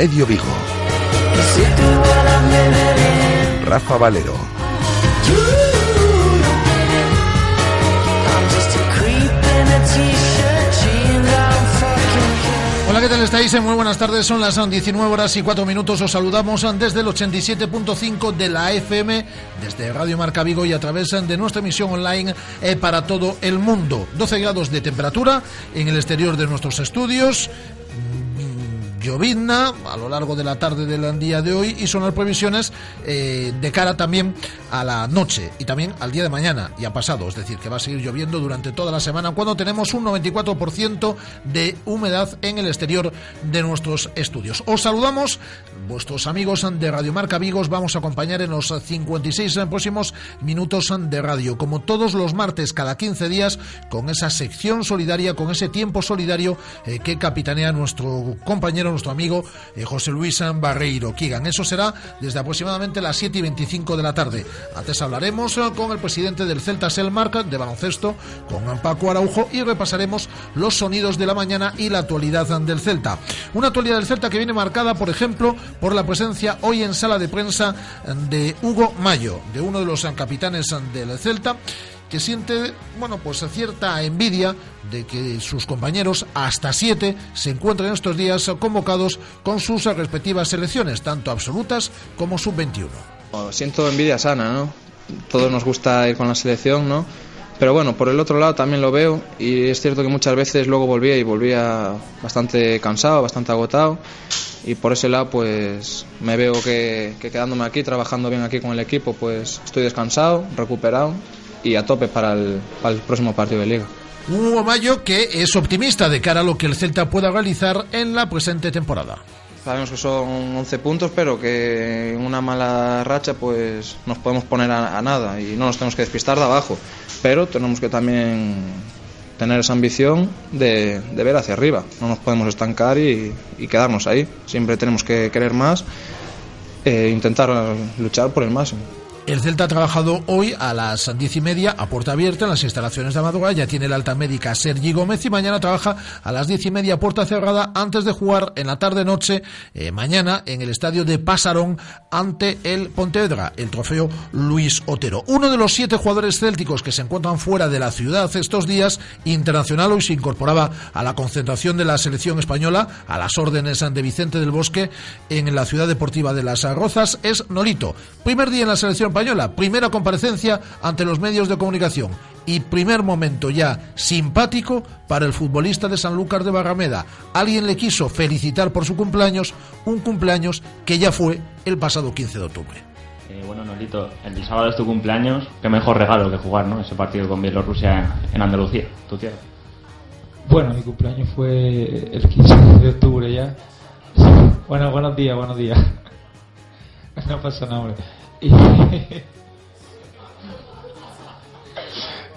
Intermedio Vigo. Rafa Valero. Hola, ¿qué tal estáis? Muy buenas tardes, son las 19 horas y 4 minutos. Os saludamos desde el 87.5 de la FM, desde Radio Marca Vigo y a través de nuestra emisión online eh, para todo el mundo. 12 grados de temperatura en el exterior de nuestros estudios llovizna a lo largo de la tarde del día de hoy y son las previsiones eh, de cara también a la noche y también al día de mañana y a pasado, es decir, que va a seguir lloviendo durante toda la semana cuando tenemos un 94% de humedad en el exterior de nuestros estudios. Os saludamos, vuestros amigos de Radio Marca Vigos, vamos a acompañar en los 56 próximos minutos de radio, como todos los martes cada 15 días, con esa sección solidaria, con ese tiempo solidario eh, que capitanea nuestro compañero nuestro amigo eh, José Luis Barreiro Kigan. Eso será desde aproximadamente las 7 y 25 de la tarde. Antes hablaremos eh, con el presidente del Celta Selmark de baloncesto, con Paco Araujo, y repasaremos los sonidos de la mañana y la actualidad del Celta. Una actualidad del Celta que viene marcada, por ejemplo, por la presencia hoy en sala de prensa de Hugo Mayo, de uno de los capitanes del Celta que siente, bueno, pues cierta envidia de que sus compañeros, hasta siete, se encuentren estos días convocados con sus respectivas selecciones, tanto absolutas como sub-21. Siento envidia sana, ¿no? Todos nos gusta ir con la selección, ¿no? Pero bueno, por el otro lado también lo veo y es cierto que muchas veces luego volvía y volvía bastante cansado, bastante agotado y por ese lado pues me veo que, que quedándome aquí, trabajando bien aquí con el equipo, pues estoy descansado, recuperado y a tope para el, próximo partido de liga. Hugo Mayo que es optimista de cara a lo que el Celta pueda realizar en la presente temporada. Sabemos que son 11 puntos, pero que en una mala racha pues nos podemos poner a, nada y no nos tenemos que despistar de abajo. Pero tenemos que también tener esa ambición de, ver hacia arriba. No nos podemos estancar y, quedarnos ahí. Siempre tenemos que querer más e intentar luchar por el máximo. El Celta ha trabajado hoy a las diez y media a puerta abierta en las instalaciones de Amadora. Ya tiene la alta médica Sergi Gómez y mañana trabaja a las diez y media a puerta cerrada antes de jugar en la tarde-noche eh, mañana en el estadio de Pasarón ante el Pontevedra, el trofeo Luis Otero. Uno de los siete jugadores célticos que se encuentran fuera de la ciudad estos días, internacional, hoy se incorporaba a la concentración de la selección española, a las órdenes de Vicente del Bosque en la ciudad deportiva de Las Rozas, es Nolito. Primer día en la selección española, primera comparecencia ante los medios de comunicación y primer momento ya simpático para el futbolista de Sanlúcar de Barrameda. Alguien le quiso felicitar por su cumpleaños, un cumpleaños que ya fue el pasado 15 de octubre. Eh, bueno, Nolito, el sábado es tu cumpleaños, qué mejor regalo que jugar ¿no? ese partido con Bielorrusia en, Andalucía, tu tierra. Bueno, mi cumpleaños fue el 15 de octubre ya. Bueno, buenos días, buenos días. No pasa nada, hombre.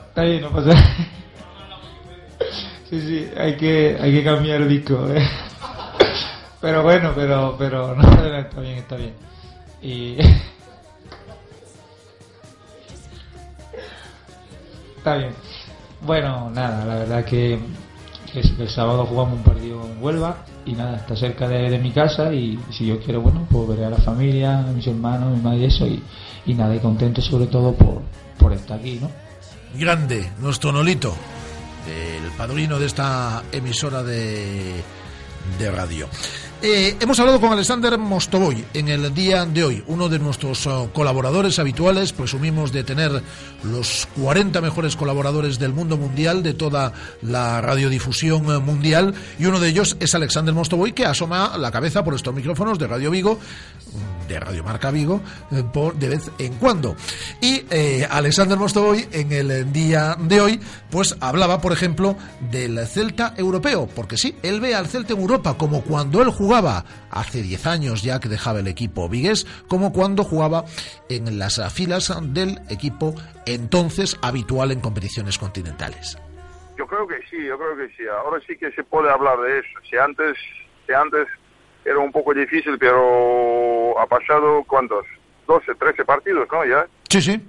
Está bien, no pasa Sí, sí, hay que, hay que cambiar el disco. ¿eh? Pero bueno, pero, pero no, está bien, está bien. Y... Está bien. Bueno, nada, la verdad que, que el sábado jugamos un partido en Huelva y nada, está cerca de, mi casa y si yo quiero, bueno, pues veré a la familia, a mis hermanos, a mi madre y eso, y, y nada, y contento sobre todo por, por estar aquí, ¿no? Grande, nuestro Nolito, el padrino de esta emisora de, de radio. Eh, hemos hablado con Alexander Mostovoy en el día de hoy, uno de nuestros oh, colaboradores habituales, presumimos de tener los 40 mejores colaboradores del mundo mundial, de toda la radiodifusión eh, mundial, y uno de ellos es Alexander Mostovoy, que asoma la cabeza por estos micrófonos de Radio Vigo, de Radio Marca Vigo, eh, por, de vez en cuando. Y Alexander Mostovoy en el día de hoy, pues hablaba, por ejemplo, del Celta europeo, porque sí, él ve al Celta en Europa como cuando él jugaba hace 10 años ya que dejaba el equipo vigués, como cuando jugaba en las filas del equipo entonces habitual en competiciones continentales. Yo creo que sí, yo creo que sí. Ahora sí que se puede hablar de eso. Si antes, si antes era un poco difícil, pero ha pasado cuántos, 12, 13 partidos, ¿no? Ya. Sí, sí.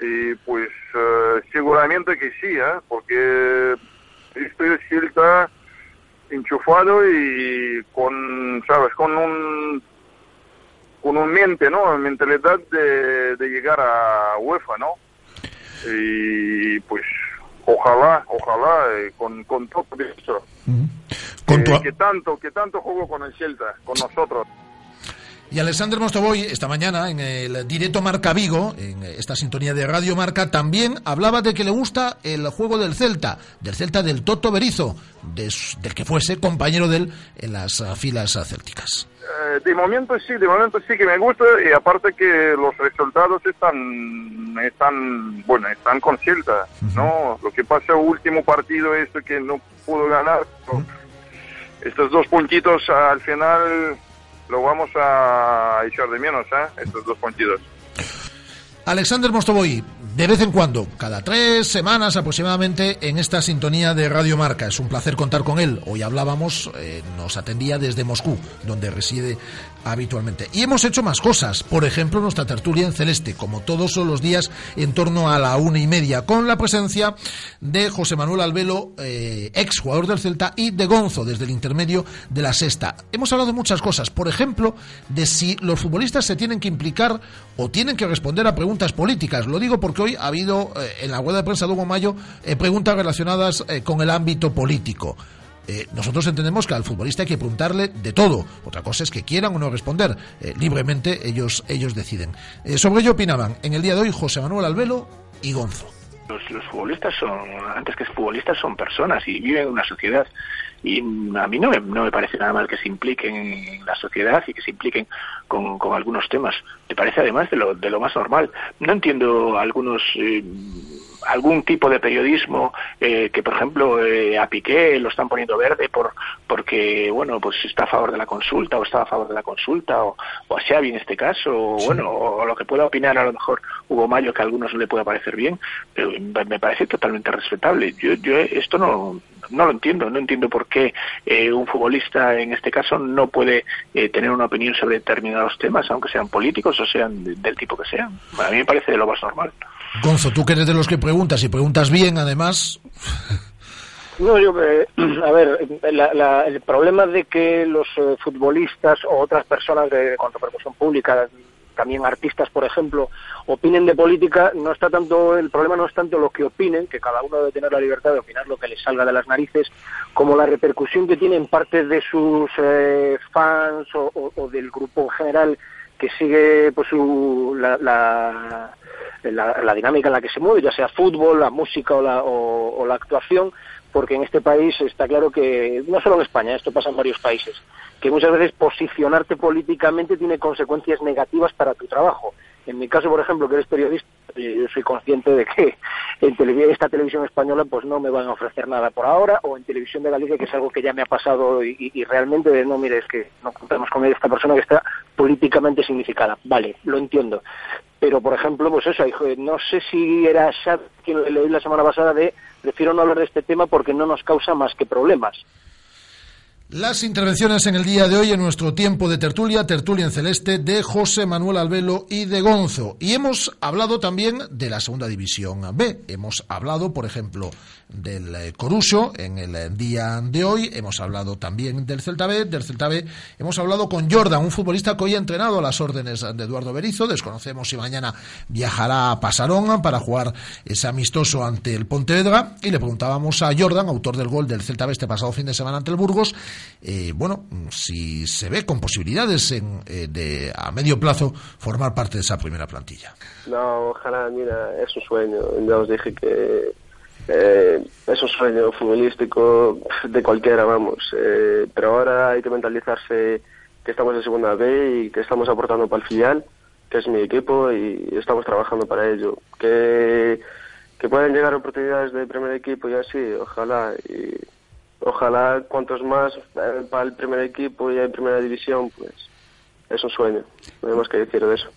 Y pues eh, seguramente que sí, ¿eh? Porque estoy Silta enchufado y con, ¿sabes? Con un con un mente, ¿no? Mentalidad de, de llegar a UEFA, ¿no? Y pues ojalá, ojalá, eh, con, con todo esto. Que, tanto, que tanto juego con el Celta, con nosotros. Y Alexander Mostovoy, esta mañana, en el directo Marca Vigo, en esta sintonía de Radio Marca, también hablaba de que le gusta el juego del Celta, del Celta del Toto Berizo, del que fuese compañero de él en las filas célticas. Eh, de momento sí, de momento sí que me gusta y aparte que los resultados están, están bueno, están con Celta, ¿no? Lo que pasa último partido este que no pudo ganar, estos dos puntitos al final lo vamos a echar de menos, ¿eh? Estos dos puntitos. Alexander Mostovoy, de vez en cuando, cada tres semanas aproximadamente, en esta sintonía de Radio Marca. Es un placer contar con él. Hoy hablábamos, eh, nos atendía desde Moscú, donde reside habitualmente. Y hemos hecho más cosas. Por ejemplo, nuestra tertulia en celeste, como todos los días, en torno a la una y media, con la presencia de José Manuel Albelo, eh, ex jugador del Celta, y de Gonzo, desde el intermedio de la sexta. Hemos hablado de muchas cosas. Por ejemplo, de si los futbolistas se tienen que implicar o tienen que responder a preguntas políticas. Lo digo porque hoy ha habido eh, en la web de prensa de Hugo Mayo eh, preguntas relacionadas con el ámbito político. Eh, nosotros entendemos que al futbolista hay que preguntarle de todo. Otra cosa es que quieran o no responder. Eh, libremente ellos, ellos deciden. Eh, sobre ello opinaban en el día de hoy José Manuel Albelo y Gonzo. Los, futbolistas son, antes que futbolistas, son personas y viven en una sociedad. Y a mí no me, no me parece nada mal que se impliquen en la sociedad y que se impliquen con, con algunos temas. Me parece además de lo, de lo más normal. No entiendo algunos algún tipo de periodismo eh, que, por ejemplo, eh, a Piqué lo están poniendo verde por porque, bueno, pues está a favor de la consulta o está a favor de la consulta o, o a Xavi en este caso, o, bueno, o, lo que pueda opinar a lo mejor Hugo Mayo que a algunos no le pueda parecer bien, pero me parece totalmente respetable. Yo, yo esto no, no lo entiendo, no entiendo por qué eh, un futbolista en este caso no puede tener una opinión sobre determinados temas, aunque sean políticos o sean del tipo que sean. A mí me parece de lo más normal. Gonzo, tú que eres de los que preguntas y preguntas bien, además. No, yo, eh, a ver, el problema de que los eh, futbolistas o otras personas de, con repercusión pública, también artistas, por ejemplo, opinen de política, no está tanto, el problema no es tanto lo que opinen, que cada uno debe tener la libertad de opinar lo que le salga de las narices, como la repercusión que tiene en parte de sus eh, fans o, del grupo en general que sigue pues su, la la, dinámica en la que se mueve, ya sea fútbol, la música o la, o, la actuación, porque en este país está claro que, no solo en España, esto pasa en varios países, que muchas veces posicionarte políticamente tiene consecuencias negativas para tu trabajo. En mi caso, por ejemplo, que eres periodista, eh, yo soy consciente de que en esta televisión española pues no me van a ofrecer nada por ahora, o en televisión de Galicia, que es algo que ya me ha pasado y, realmente no, mire, es que no contamos con esta persona que está políticamente significada. Vale, lo entiendo. Pero, por ejemplo, pues eso, no sé si era quien leí la semana pasada de prefiero no hablar de este tema porque no nos causa más que problemas. Las intervenciones en el día de hoy en nuestro tiempo de tertulia, tertulia en celeste, de José Manuel Albelo y de Gonzo. Y hemos hablado también de la segunda división B. Hemos hablado, por ejemplo, del eh, Coruso en el eh, día de hoy. Hemos hablado también del Celta B. Del Celta B hemos hablado con Jordan, un futbolista que hoy ha entrenado a las órdenes de Eduardo Berizo. Desconocemos si mañana viajará a Pasarón para jugar ese amistoso ante el Pontevedra. Y le preguntábamos a Jordan, autor del gol del Celta B este pasado fin de semana ante el Burgos, eh, bueno, si se ve con posibilidades en, eh, de a medio plazo formar parte de esa primera plantilla. No, ojalá, mira, es un sueño. Ya os dije que eh, es un sueño futbolístico de cualquiera, vamos. Eh, pero ahora hay que mentalizarse que estamos en segunda B y que estamos aportando para el filial, que es mi equipo, y estamos trabajando para ello. Que, que pueden llegar oportunidades de primer equipo y así, ojalá. Y, ojalá cuantos más eh, para el primer equipo y en primera división, pues es un sueño. No hay que decir de eso.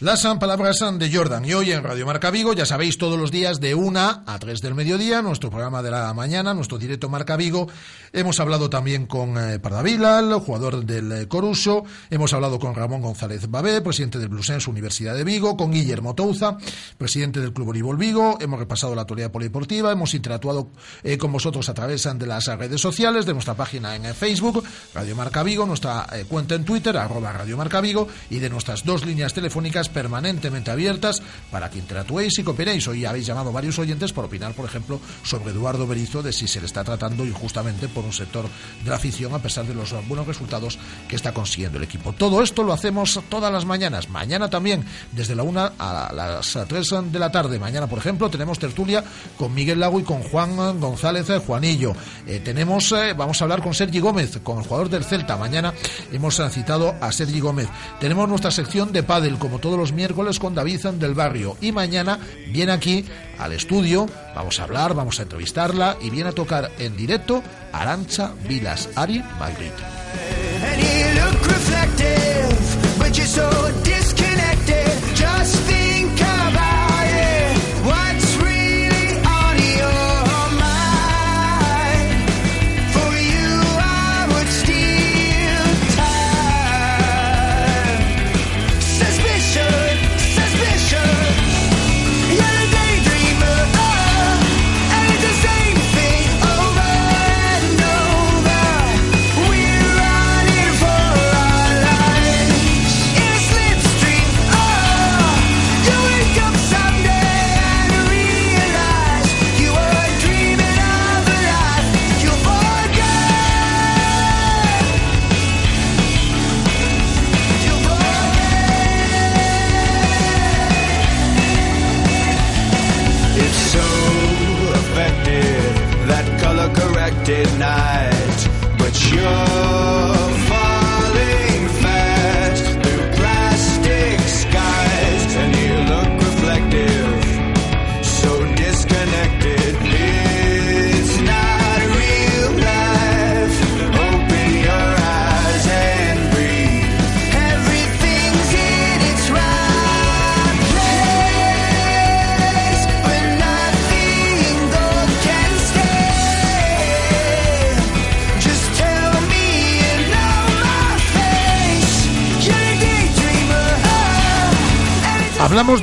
Las palabras de Jordan. Y hoy en Radio Marca Vigo, ya sabéis, todos los días de 1 a 3 del mediodía, nuestro programa de la mañana, nuestro directo Marca Vigo. Hemos hablado también con eh, Pardavila, el jugador del eh, Coruso. Hemos hablado con Ramón González Babé, presidente del Blusens Universidad de Vigo, con Guillermo Touza, presidente del Club Voleibol Vigo. Hemos repasado la actualidad polideportiva, hemos interactuado eh, con vosotros a través de las redes sociales, de nuestra página en Facebook, Radio Marca Vigo, nuestra eh, cuenta en Twitter, arroba Radio Marca Vigo, y de nuestras dos líneas telefónicas permanentemente abiertas para que interactuéis y cooperéis. Hoy habéis llamado varios oyentes por opinar, por ejemplo, sobre Eduardo Berizo, de si se le está tratando injustamente por un sector de la afición, a pesar de los buenos resultados que está consiguiendo el equipo. Todo esto lo hacemos todas las mañanas. Mañana también, desde la una a las 3 de la tarde. Mañana, por ejemplo, tenemos tertulia con Miguel Lago y con Juan González Juanillo. Eh, tenemos, eh, vamos a hablar con Sergi Gómez, con el jugador del Celta. Mañana hemos citado a Sergi Gómez. Tenemos nuestra sección de pádel, como los miércoles, con David del Barrio. Y mañana viene aquí al estudio, vamos a hablar, vamos a entrevistarla y viene a tocar en directo Arancha Vilas Ari Madrid.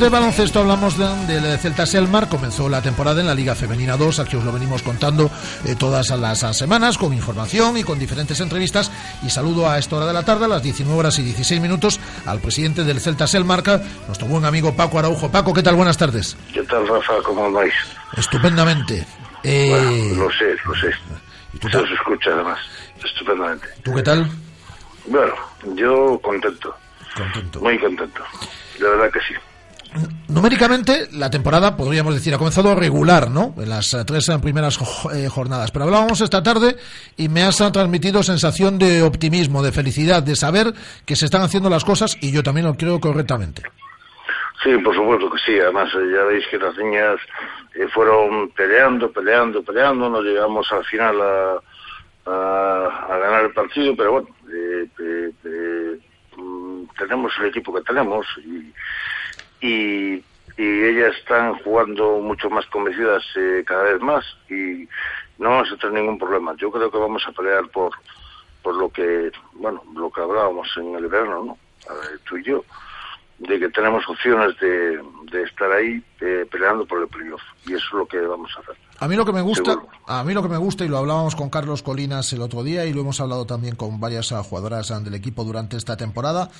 De baloncesto, hablamos del de Celta Selmar. Comenzó la temporada en la Liga Femenina 2. Aquí os lo venimos contando eh, todas las semanas con información y con diferentes entrevistas. Y saludo a esta hora de la tarde, a las 19 horas y 16 minutos, al presidente del Celta Selmar, nuestro buen amigo Paco Araujo. Paco, ¿qué tal? Buenas tardes. ¿Qué tal, Rafa? ¿Cómo vais? Estupendamente. Eh... lo sé, lo sé. ¿Y tú Se os escucha además. Estupendamente. ¿Tú qué tal? Bueno, yo contento. Contento. Muy contento. De verdad que sí. Numéricamente, la temporada, podríamos decir, ha comenzado regular, ¿no? En las eh, tres primeras eh, jornadas. Pero hablábamos esta tarde y me has transmitido sensación de optimismo, de felicidad, de saber que se están haciendo las cosas y yo también lo creo correctamente. Sí, por supuesto que sí. Además, eh, ya veis que las niñas fueron peleando, peleando, peleando. No llegamos al final a, a, ganar el partido, pero bueno, mm, tenemos el equipo que tenemos y y, ellas están jugando mucho más convencidas eh, cada vez más y no vamos a tener ningún problema. Yo creo que vamos a pelear por por lo que, bueno, lo que hablábamos en el verano, ¿no? Ver, tú y yo, de que tenemos opciones de, de estar ahí eh, peleando por el playoff. Y eso es lo que vamos a hacer. A mí lo que me gusta, Seguro. a mí lo que me gusta y lo hablábamos con Carlos Colinas el otro día y lo hemos hablado también con varias jugadoras del equipo durante esta temporada,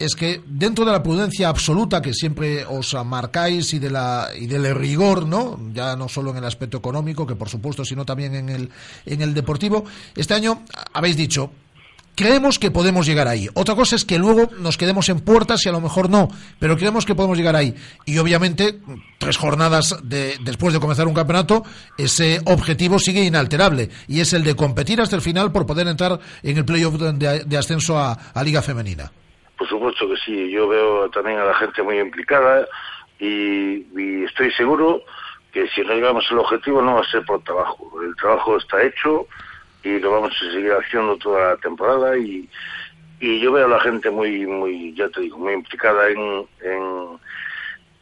es que dentro de la prudencia absoluta que siempre os marcáis y de la y del rigor, ¿no? Ya no solo en el aspecto económico, que por supuesto, sino también en el en el deportivo, este año habéis dicho Creemos que podemos llegar ahí. Otra cosa es que luego nos quedemos en puertas y a lo mejor no, pero creemos que podemos llegar ahí. Y obviamente, tres jornadas de, después de comenzar un campeonato, ese objetivo sigue inalterable y es el de competir hasta el final por poder entrar en el playoff de, de ascenso a Liga Femenina. Por supuesto que sí, yo veo también a la gente muy implicada y, y estoy seguro que si no llegamos al objetivo no va a ser por trabajo. El trabajo está hecho y lo vamos a seguir haciendo toda la temporada y, y yo veo a la gente muy, muy, ya te digo, muy implicada en, en,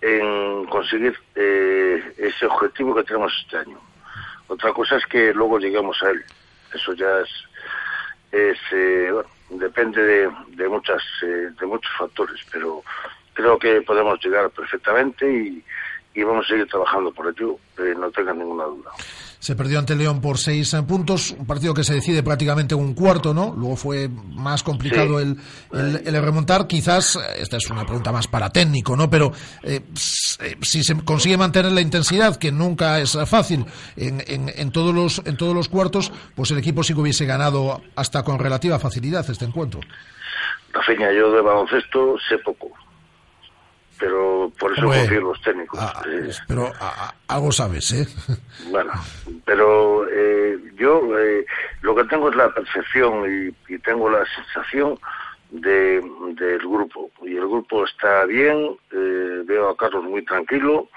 en conseguir eh, ese objetivo que tenemos este año. Otra cosa es que luego lleguemos a él. Eso ya es, es eh, bueno, depende de, de muchas, eh, de muchos factores, pero creo que podemos llegar perfectamente y, vamos a seguir trabajando por ello, eh, no tengan ninguna duda. Se perdió ante León por seis eh, puntos, un partido que se decide prácticamente en un cuarto, ¿no? Luego fue más complicado Sí. el, el- el remontar. Quizás, eh, esta es una pregunta más para técnico, ¿no? Pero eh, si se consigue mantener la intensidad, que nunca es fácil, en, en- en todos los, en todos los cuartos, pues el equipo sí que hubiese ganado hasta con relativa facilidad este encuentro. Rafinha, yo de baloncesto sé poco, pero por eso confío en los técnicos. ah, Eh, Pero a- a- algo sabes, ¿eh? Bueno, pero eh, yo eh, lo que tengo es la percepción y, y tengo la sensación de, del grupo. Y el grupo está bien, eh, veo a Carlos muy tranquilo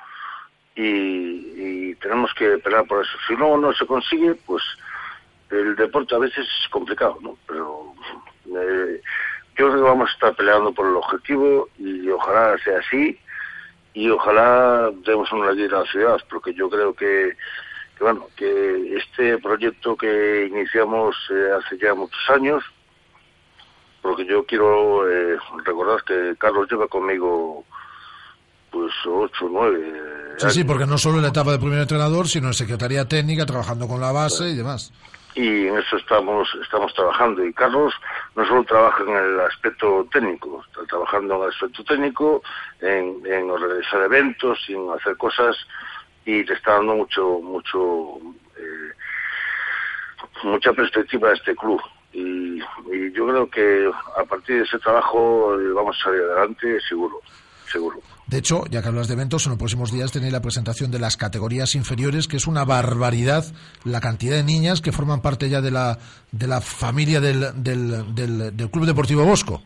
y, y tenemos que pelear por eso. Si no, no se consigue, pues el deporte a veces es complicado, ¿no? Pero eh, yo creo que vamos a estar peleando por el objetivo y ojalá sea así y ojalá demos una ayuda a la ciudad, porque yo creo que, que bueno, que este proyecto que iniciamos eh, hace ya muchos años, porque yo quiero eh, recordar que Carlos lleva conmigo pues ocho, nueve. Sí, sí, porque no solo en la etapa de primer entrenador, sino en secretaría técnica, trabajando con la base y demás. Y en eso estamos estamos trabajando. Y Carlos no solo trabaja en el aspecto técnico está trabajando en el aspecto técnico en, en organizar eventos en hacer cosas y le está dando mucho mucho eh, mucha perspectiva a este club. Y, y yo creo que a partir de ese trabajo eh, vamos a salir adelante seguro seguro De hecho, ya que hablas de eventos, en los próximos días tenéis la presentación de las categorías inferiores, que es una barbaridad la cantidad de niñas que forman parte ya de la, de la familia del, del, del, del Club Deportivo Bosco.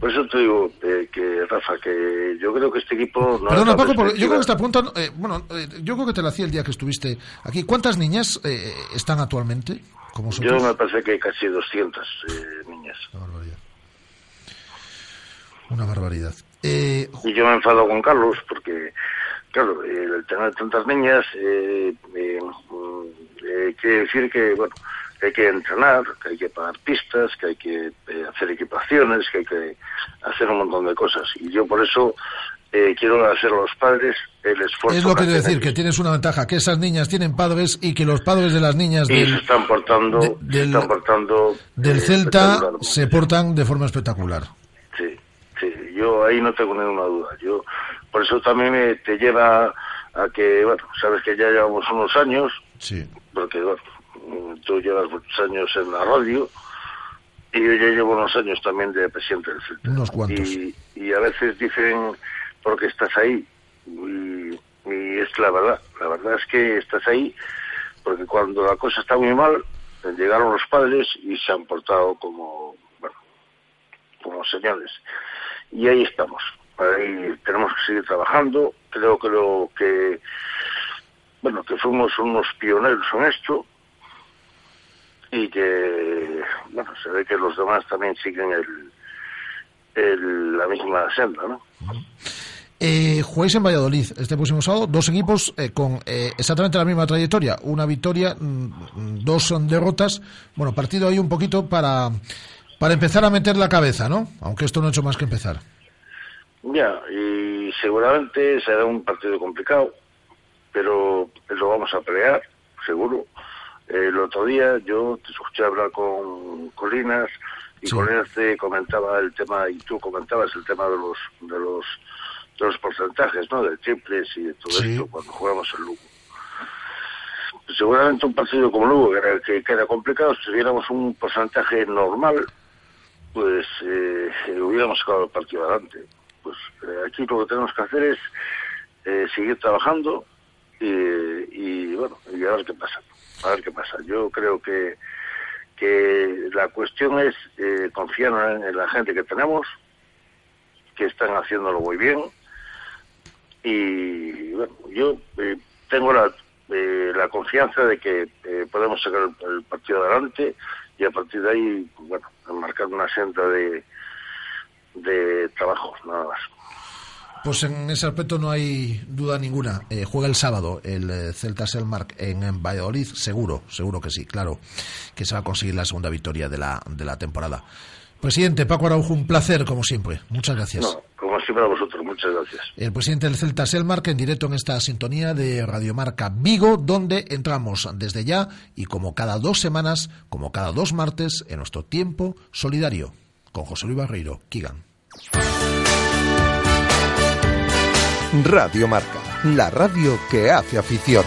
por eso te digo eh, que Rafa que yo creo que este equipo no Perdona, Paco, porque yo creo que esta pregunta, eh, bueno, eh, yo creo que te la hacía el día que estuviste aquí. ¿Cuántas niñas eh, están actualmente? Como Yo me parece que hay casi 200 eh, niñas. Una barbaridad. Eh, Y yo me enfado con Carlos porque, claro, el tener tantas niñas eh, eh, mm, eh, quiere decir que, bueno, que hay que entrenar, que hay que pagar pistas, que hay que eh, hacer equipaciones, que hay que hacer un montón de cosas. Y yo por eso eh, quiero hacer a los padres el esfuerzo. es lo que quiero decir, que tienes una ventaja, que esas niñas tienen padres y que los padres de las niñas Y se del, están portando, de- se del- están portando del eh, Celta se portan de forma espectacular. Sí, yo ahí no tengo ninguna duda. Yo por eso también me, te lleva a que, bueno, sabes que ya llevamos unos años, Sí. porque bueno, tú llevas muchos años en la radio y yo ya llevo unos años también de presidente del Celta. Unos cuantos. Y, y a veces dicen, porque estás ahí? Y, y es la verdad, la verdad es que estás ahí porque cuando la cosa está muy mal, llegaron los padres y se han portado como, bueno, como señales. Y ahí estamos. Ahí tenemos que seguir trabajando. Creo que lo que, bueno, que fuimos unos pioneros en esto y que, bueno, se ve que los demás también siguen el, la misma senda, ¿no? Eh, jugáis en Valladolid este próximo sábado, dos equipos eh, con eh, exactamente la misma trayectoria, una victoria, mm, dos derrotas. Bueno, partido ahí un poquito para, para empezar a meter la cabeza, ¿no? Aunque esto no ha hecho más que empezar. Ya, y seguramente será un partido complicado, pero lo vamos a pelear, seguro. El otro día yo te escuché hablar con Colinas y Colinas te comentaba el tema, y tú comentabas el tema de los, de los de los porcentajes, ¿no? De triples y de todo esto cuando jugamos el Lugo. Seguramente un partido como Lugo, que, era, que queda complicado, si tuviéramos un porcentaje normal, pues eh, hubiéramos sacado el partido adelante. Pues eh, aquí lo que tenemos que hacer es eh, seguir trabajando y, y, bueno, y a ver qué pasa. A ver qué pasa. Yo creo que que la cuestión es eh, confiar en, la gente que tenemos, que están haciéndolo muy bien, y bueno, yo tengo la, eh, la confianza de que podemos sacar el, partido adelante y a partir de ahí, bueno, marcar una senda de, de trabajo, nada más. Pues en ese aspecto no hay duda ninguna. Eh, juega el sábado el eh, Celta Selmark en, en, Valladolid, seguro, seguro que sí, claro, que se va a conseguir la segunda victoria de la, de la temporada. Presidente Paco Araujo, un placer como siempre. Muchas gracias. No, como siempre a vosotros, muchas gracias. El presidente del Celta Selmark en directo en esta sintonía de Radiomarca Vigo, donde entramos desde ya y como cada dos semanas, como cada dos martes, en nuestro tiempo solidario con José Luis Barreiro, Kigan. Radio Marca, la radio que hace afición.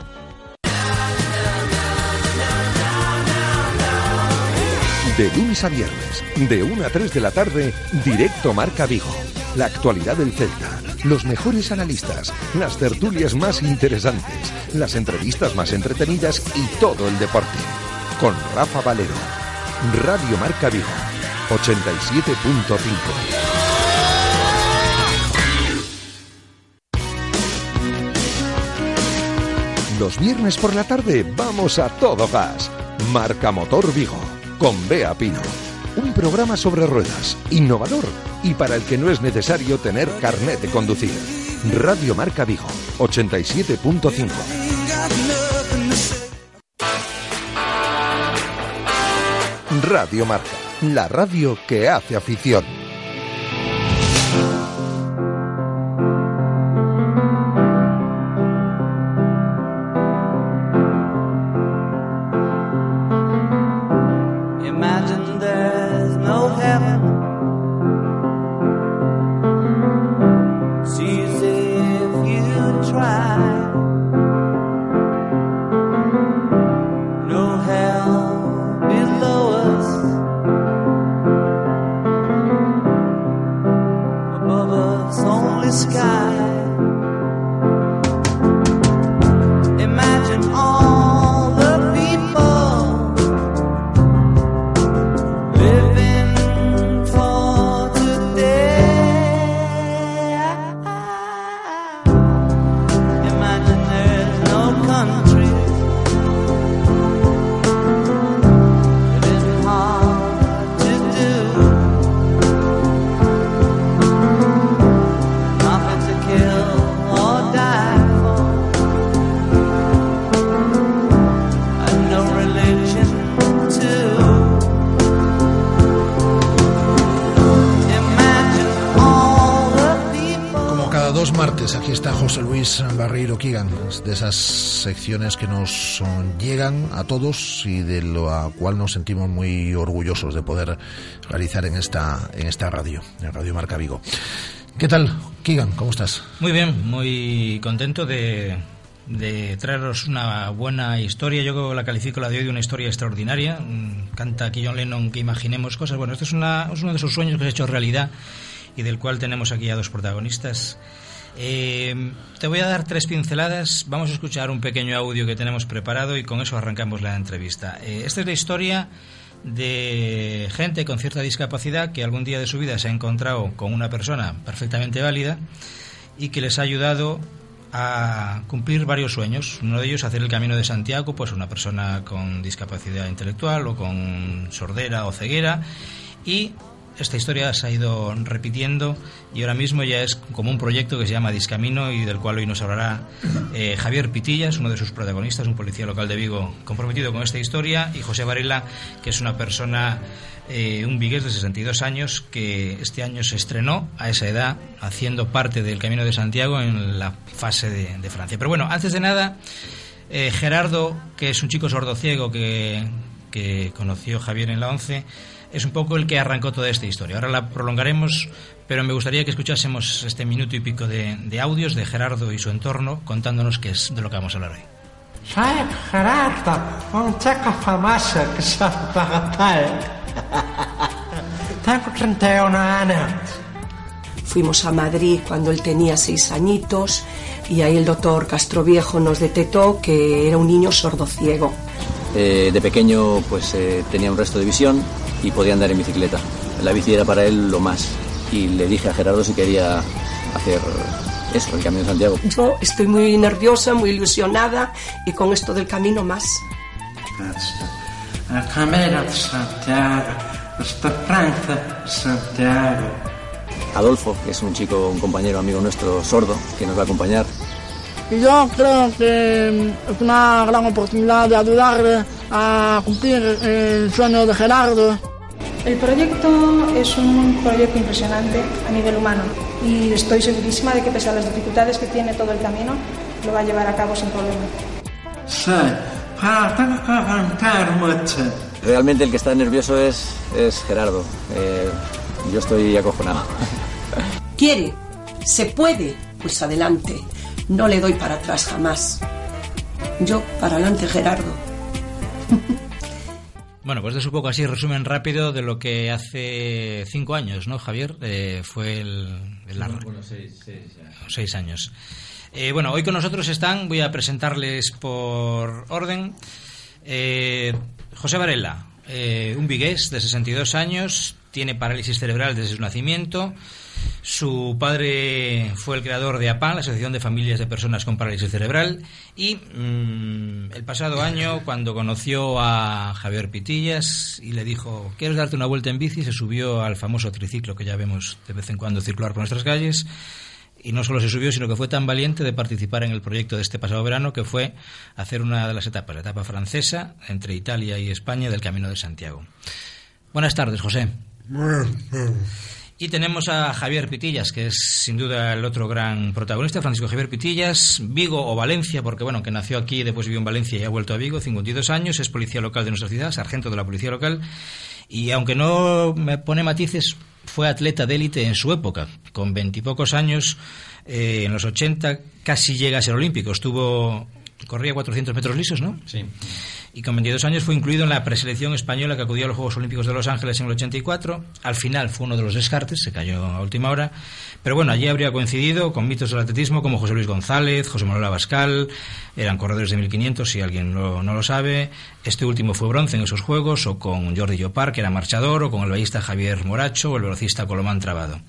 De lunes a viernes, de 1 a 3 de la tarde, directo Marca Vigo. La actualidad del Celta, los mejores analistas, las tertulias más interesantes, las entrevistas más entretenidas y todo el deporte. Con Rafa Valero. Radio Marca Vigo, 87.5. Los viernes por la tarde vamos a todo gas. Marca Motor Vigo, con Bea Pino. Un programa sobre ruedas, innovador y para el que no es necesario tener carnet de conducir. Radio Marca Vigo, 87.5. Radio Marca, la radio que hace afición. Barreiro esas secciones que nos llegan a todos y de lo cual nos sentimos muy orgullosos de poder realizar en esta, en esta radio, en Radio Marca Vigo. ¿Qué tal, Kigan? ¿Cómo estás? Muy bien, muy contento de, de traeros una buena historia. Yo la califico la de hoy de una historia extraordinaria. Mm, canta aquí John Lennon que imaginemos cosas. Bueno, este es, una, es uno de esos sueños que se ha hecho realidad y del cual tenemos aquí a dos protagonistas. Eh, te voy a dar tres pinceladas. Vamos a escuchar un pequeño audio que tenemos preparado y con eso arrancamos la entrevista. Eh, esta es la historia de gente con cierta discapacidad que algún día de su vida se ha encontrado con una persona perfectamente válida y que les ha ayudado a cumplir varios sueños. Uno de ellos, hacer el camino de Santiago, pues una persona con discapacidad intelectual o con sordera o ceguera. Y esta historia se ha ido repitiendo y ahora mismo ya es como un proyecto que se llama Discamino y del cual hoy nos hablará eh, Javier Pitillas, uno de sus protagonistas, un policía local de Vigo comprometido con esta historia, y José Varela, que es una persona, eh, un vigués de 62 años, que este año se estrenó a esa edad haciendo parte del Camino de Santiago en la fase de, Francia. Pero bueno, antes de nada, eh, Gerardo, que es un chico sordociego que, que conoció Javier en la ONCE, es un poco el que arrancó toda esta historia. Ahora la prolongaremos, pero me gustaría que escuchásemos este minuto y pico de, audios de Gerardo y su entorno contándonos qué es de lo que vamos a hablar hoy. Soy Gerardo, un chico famoso que soy Tengo 31 años. Fuimos a Madrid cuando él tenía seis añitos y ahí el doctor Castroviejo nos detectó que era un niño sordociego. Eh, de pequeño pues eh, tenía un resto de visión y podía andar en bicicleta. La bici era para él lo más. Y le dije a Gerardo si quería hacer eso, el Camino de Santiago. Yo estoy muy nerviosa, muy ilusionada y con esto del camino más. El Camino de Santiago, Francia, Santiago. Adolfo, que es un chico, un compañero, amigo nuestro sordo, que nos va a acompañar. Yo creo que es una gran oportunidad de ayudarle a cumplir el sueño de Gerardo. El proyecto es un proyecto impresionante a nivel humano y estoy segurísima de que pese a las dificultades que tiene todo el camino, lo va a llevar a cabo sin problema. Sí, pero tengo que aguantar mucho. Realmente el que está nervioso es, es Gerardo. Eh, yo estoy acojonado. ¿Quiere? ¿Se puede? Pues adelante. No le doy para atrás jamás. Yo para adelante, Gerardo. Bueno, pues es un poco así, resumen rápido de lo que hace cinco años, ¿no, Javier? Eh, fue el... bueno, seis, seis, años. Eh, bueno, hoy con nosotros están, voy a presentarles por orden, eh, José Varela, un vigués de 62 años, tiene parálisis cerebral desde su nacimiento, su padre fue el creador de APAN, la Asociación de Familias de Personas con Parálisis Cerebral, y mm, el pasado año, cuando conoció a Javier Pitillas y le dijo, ¿quieres darte una vuelta en bici? Se subió al famoso triciclo que ya vemos de vez en cuando circular por nuestras calles. Y no solo se subió, sino que fue tan valiente de participar en el proyecto de este pasado verano que fue hacer una de las etapas, la etapa francesa entre Italia y España del Camino de Santiago. Buenas tardes, José. Y tenemos a Javier Pitillas, que es sin duda el otro gran protagonista, Francisco Javier Pitillas, Vigo o Valencia, porque bueno, que nació aquí, después vivió en Valencia y ha vuelto a Vigo, 52 años, es policía local de nuestra ciudad, sargento de la policía local, y aunque no me pone matices, fue atleta de élite en su época, con veintipocos años, eh, en los 80 casi llega a ser olímpico, estuvo, corría 400 metros lisos, ¿no? Sí y con 22 años fue incluido en la preselección española que acudió a los Juegos Olímpicos de Los Ángeles en el 84. Al final fue uno de los descartes, se cayó a última hora. Pero bueno, allí habría coincidido con mitos del atletismo como José Luis González, José Manuel Abascal, eran corredores de 1500, si alguien no lo sabe. Este último fue bronce en esos Juegos, o con Jordi Llopar, que era marchador, o con el ballista Javier Moracho, o el velocista Colomán Trabado.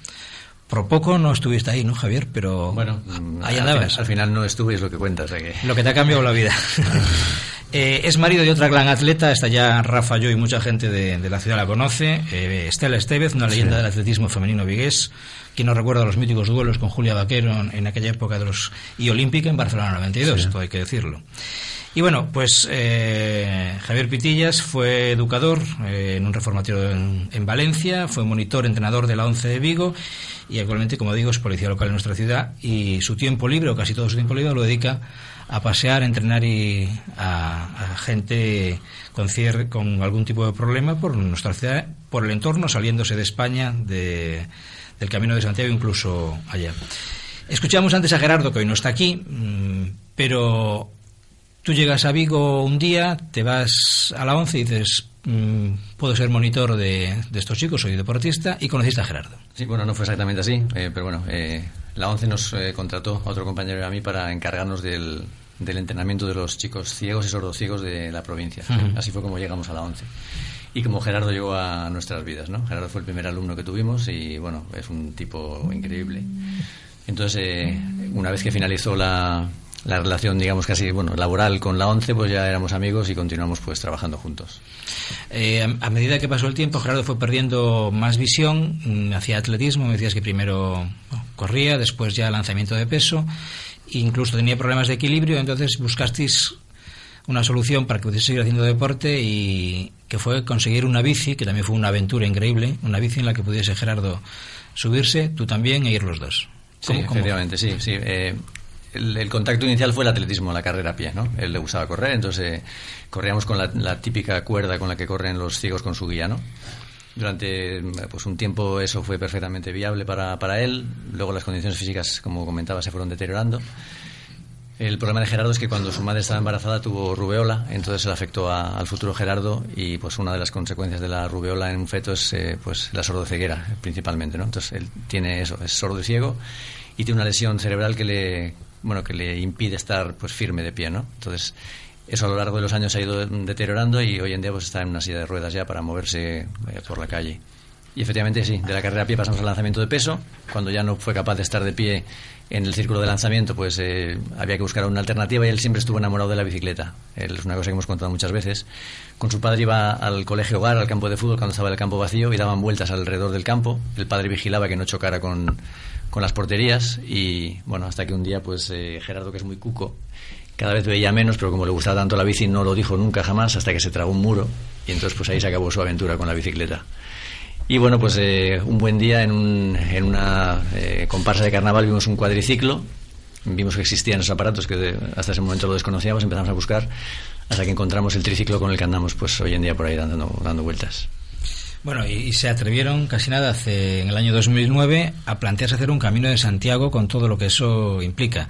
Por poco no estuviste ahí, ¿no, Javier? Pero bueno, ahí andabas. Al final, no estuve, es lo que cuentas. Lo que te ha cambiado la vida. Eh, es marido de otra gran atleta, está ya Rafa Yo y mucha gente de, la ciudad la conoce. Eh, Estela Estevez, una leyenda del atletismo femenino vigués, quien nos recuerda los míticos duelos con Julia Vaquero en, aquella época de los y Olímpica en Barcelona 92, esto hay que decirlo. Y bueno, pues eh, Javier Pitillas fue educador en un reformatorio en, en, Valencia, fue monitor, entrenador de la ONCE de Vigo y actualmente, como digo, es policía local en nuestra ciudad y su tiempo libre, o casi todo su tiempo libre, lo dedica a pasear, entrenar y a, gente con, con algún tipo de problema por nuestra ciudad, por el entorno, saliéndose de España, de, del Camino de Santiago, incluso allá. Escuchamos antes a Gerardo, que hoy no está aquí, mm, pero tú llegas a Vigo un día, te vas a la 11 y dices, mm, puedo ser monitor de, estos chicos, soy deportista, y conociste a Gerardo. Sí, bueno, no fue exactamente así, eh, pero bueno, eh, la 11 nos eh, contrató a otro compañero y a mí para encargarnos del, del entrenamiento de los chicos ciegos y sordociegos de la provincia. Ujú. Así fue como llegamos a la 11. Y como Gerardo llegó a nuestras vidas, ¿no? Gerardo fue el primer alumno que tuvimos y, bueno, es un tipo increíble. Entonces, eh, una vez que finalizó la, la relación, digamos casi, bueno, laboral con la 11, pues ya éramos amigos y continuamos pues trabajando juntos. Eh, a medida que pasó el tiempo, Gerardo fue perdiendo más visión, mm, hacía atletismo, me decías que primero bueno, corría, después ya lanzamiento de peso, incluso tenía problemas de equilibrio, entonces buscasteis una solución para que pudiese seguir haciendo deporte y que fue conseguir una bici, que también fue una aventura increíble, una bici en la que pudiese Gerardo subirse, tú también, e ir los dos. Sí, efectivamente, sí. sí. Eh, el, el contacto inicial fue el atletismo, la carrera a pie, ¿no? Él le gustaba correr, entonces eh, corríamos con la, la típica cuerda con la que corren los ciegos con su guía, ¿no? Durante pues, un tiempo eso fue perfectamente viable para, para él. Luego las condiciones físicas, como comentaba, se fueron deteriorando. El problema de Gerardo es que cuando su madre estaba embarazada tuvo rubeola, entonces se le afectó al futuro Gerardo y pues una de las consecuencias de la rubeola en un feto es eh, pues la sordoceguera principalmente, ¿no? Entonces él tiene eso, es sordo y ciego y tiene una lesión cerebral que le bueno que le impide estar pues firme de pie, ¿no? Entonces eso a lo largo de los años se ha ido deteriorando y hoy en día pues está en una silla de ruedas ya para moverse eh, por la calle. Y efectivamente sí, de la carrera a pie pasamos al lanzamiento de peso. Cuando ya no fue capaz de estar de pie en el círculo de lanzamiento, pues eh, había que buscar una alternativa y él siempre estuvo enamorado de la bicicleta. Él, es una cosa que hemos contado muchas veces. Con su padre iba al colegio hogar, al campo de fútbol, cuando estaba el campo vacío, y daban vueltas alrededor del campo. El padre vigilaba que no chocara con, con las porterías y, bueno, hasta que un día, pues eh, Gerardo, que es muy cuco, cada vez veía menos, pero como le gustaba tanto la bici, no lo dijo nunca jamás, hasta que se tragó un muro y entonces pues ahí se acabó su aventura con la bicicleta. Y bueno, pues eh, un buen día en, un- en una eh, comparsa de carnaval vimos un cuadriciclo, vimos que existían esos aparatos que hasta ese momento lo desconocíamos, empezamos a buscar hasta que encontramos el triciclo con el que andamos pues hoy en día por ahí dando, dando vueltas. Bueno, y, y se atrevieron casi nada hace en el año 2009 a plantearse hacer un camino de Santiago con todo lo que eso implica.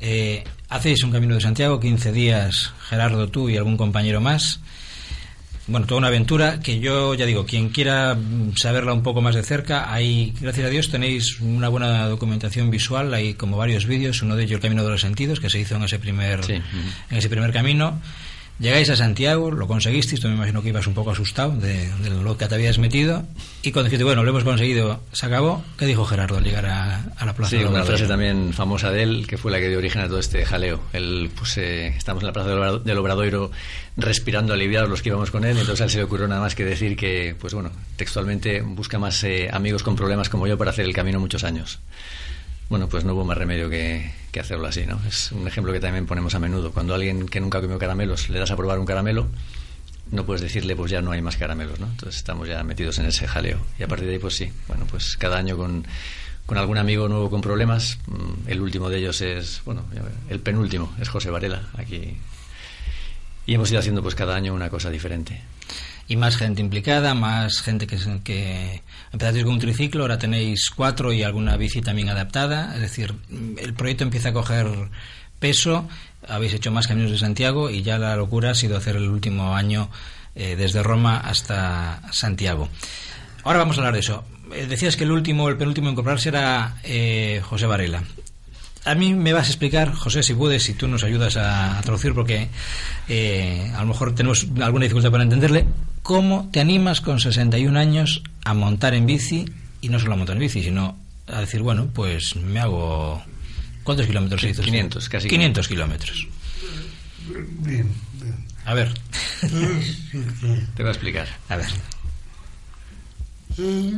Eh, hacéis un camino de Santiago, 15 días, Gerardo, tú y algún compañero más. Bueno, toda una aventura que yo ya digo, quien quiera saberla un poco más de cerca, hay, gracias a Dios, tenéis una buena documentación visual, hay como varios vídeos, uno de ellos el Camino de los Sentidos, que se hizo en ese primer, en ese primer camino. Llegáis a Santiago, lo conseguisteis, tú me imagino que ibas un poco asustado de, de lo que te habías metido, y cuando dijiste, bueno, lo hemos conseguido, se acabó, ¿qué dijo Gerardo al llegar a, a la plaza Sí, una frase también famosa de él, que fue la que dio origen a todo este jaleo. Él, pues, eh, estamos en la plaza del Obradoiro respirando aliviados los que íbamos con él, entonces a él se le ocurrió nada más que decir que, pues bueno, textualmente busca más eh, amigos con problemas como yo para hacer el camino muchos años. Bueno, pues no hubo más remedio que, hacerlo así, ¿no? Es un ejemplo que también ponemos a menudo. Cuando a alguien que nunca comió caramelos le das a probar un caramelo, no puedes decirle, pues ya no hay más caramelos, ¿no? Entonces estamos ya metidos en ese jaleo. Y a partir de ahí, pues sí, bueno, pues cada año con, con algún amigo nuevo con problemas. mm, El último de ellos es, bueno, el penúltimo es José Varela, aquí. Y hemos ido haciendo pues cada año una cosa diferente. Y más gente implicada, más gente que, que empezasteis con un triciclo, ahora tenéis cuatro y alguna bici también adaptada, es decir, el proyecto empieza a coger peso, habéis hecho más caminos de Santiago y ya la locura ha sido hacer el último año eh, desde Roma hasta Santiago. Ahora vamos a hablar de eso. Eh, decías que el último, el penúltimo en incorporarse era eh, José Varela. A mí me vas a explicar, José, si puedes, si tú nos ayudas a, a traducir, porque eh, a lo mejor tenemos alguna dificultad para entenderle, ¿cómo te animas con 61 años a montar en bici, y no solo a montar en bici, sino a decir, bueno, pues me hago... ¿Cuántos kilómetros se hizo? 500, casi 500 kilómetros. Bien, A ver. Te voy a explicar. A ver. Eh,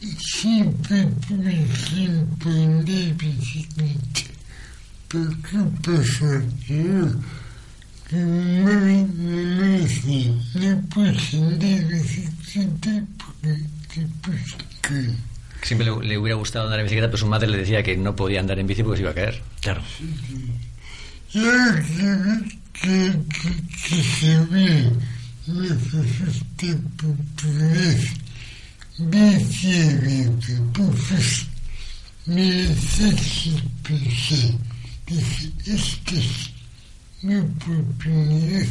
yo siempre tuve tiempo de bicicleta. ¿Pero qué pasa? Que que me merece no puse de bicicleta porque después que Siempre le, le hubiera gustado andar en bicicleta, pero su madre le decía que no podía andar en bici porque se iba a caer. Claro. yo que, que, que, que se ve necesité poder mi oportunidad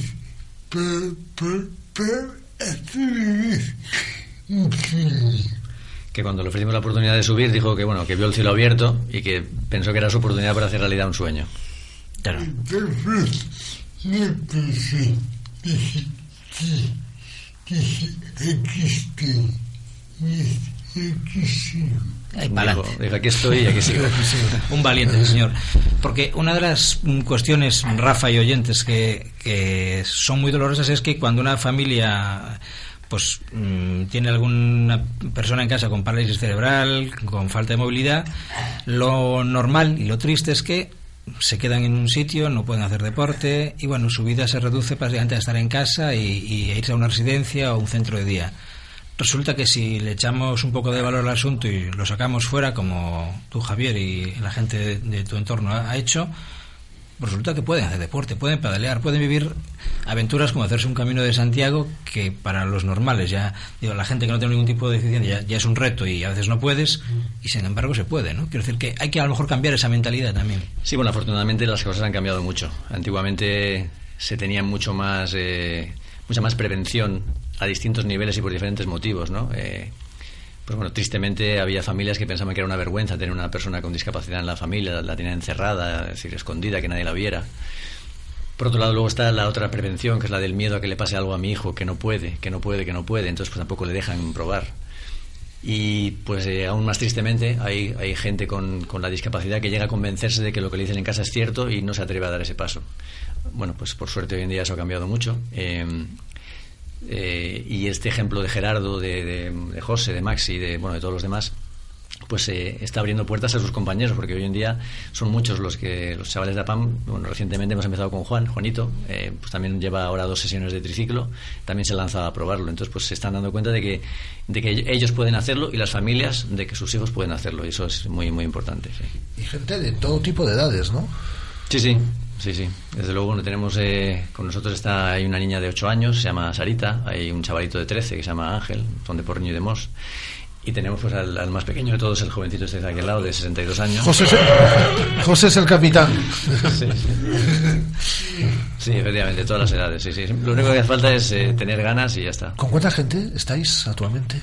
para, para, para hacer. Que cuando le ofrecimos la oportunidad de subir, dijo que bueno, que vio el cielo abierto y que pensó que era su oportunidad para hacer realidad un sueño. Claro. Dije, sí, dije, aquí estoy, sigo. Aquí y aquí sigo. Un valiente, señor. Porque una de las cuestiones, Rafa y oyentes, que, que son muy dolorosas es que cuando una familia pues mm, tiene alguna persona en casa con parálisis cerebral, con falta de movilidad, lo normal y lo triste es que se quedan en un sitio, no pueden hacer deporte y bueno, su vida se reduce prácticamente a estar en casa y, y a irse a una residencia o un centro de día. Resulta que si le echamos un poco de valor al asunto y lo sacamos fuera, como tú, Javier, y la gente de, de tu entorno ha, ha hecho, pues resulta que pueden hacer deporte, pueden pedalear, pueden vivir aventuras como hacerse un camino de Santiago, que para los normales, ya digo, la gente que no tiene ningún tipo de deficiencia, ya, ya es un reto y a veces no puedes, y sin embargo se puede, ¿no? Quiero decir que hay que a lo mejor cambiar esa mentalidad también. Sí, bueno, afortunadamente las cosas han cambiado mucho. Antiguamente se tenía mucho más, eh, mucha más prevención a distintos niveles y por diferentes motivos, ¿no? Eh, pues bueno, tristemente había familias que pensaban que era una vergüenza tener una persona con discapacidad en la familia, la tenían encerrada, es decir, escondida, que nadie la viera. Por otro lado, luego está la otra prevención, que es la del miedo a que le pase algo a mi hijo, que no puede, que no puede, que no puede, entonces pues tampoco le dejan probar. Y pues eh, aún más tristemente hay, hay gente con, con, la discapacidad que llega a convencerse de que lo que le dicen en casa es cierto y no se atreve a dar ese paso. Bueno, pues por suerte hoy en día eso ha cambiado mucho. Eh, eh, y este ejemplo de Gerardo, de, de, de, José, de Maxi, de, bueno, de todos los demás, pues eh, está abriendo puertas a sus compañeros, porque hoy en día son muchos los que los chavales de APAM, bueno, recientemente hemos empezado con Juan, Juanito, eh, pues también lleva ahora dos sesiones de triciclo, también se lanza a probarlo, entonces pues se están dando cuenta de que, de que ellos pueden hacerlo y las familias de que sus hijos pueden hacerlo, y eso es muy, muy importante. Sí. Y gente de todo tipo de edades, ¿no? Sí, sí, Sí, sí. Desde luego, bueno, tenemos eh, con nosotros está hay una niña de 8 años, se llama Sarita, hay un chavalito de 13 que se llama Ángel, son de Porriño y de Mos. Y tenemos pues al, al, más pequeño de todos, el jovencito este de aquel lado, de 62 años. José es el, José es el capitán. Sí, sí. sí, efectivamente, todas las edades. Sí, sí. Lo único que hace falta es eh, tener ganas y ya está. ¿Con cuánta gente estáis actualmente?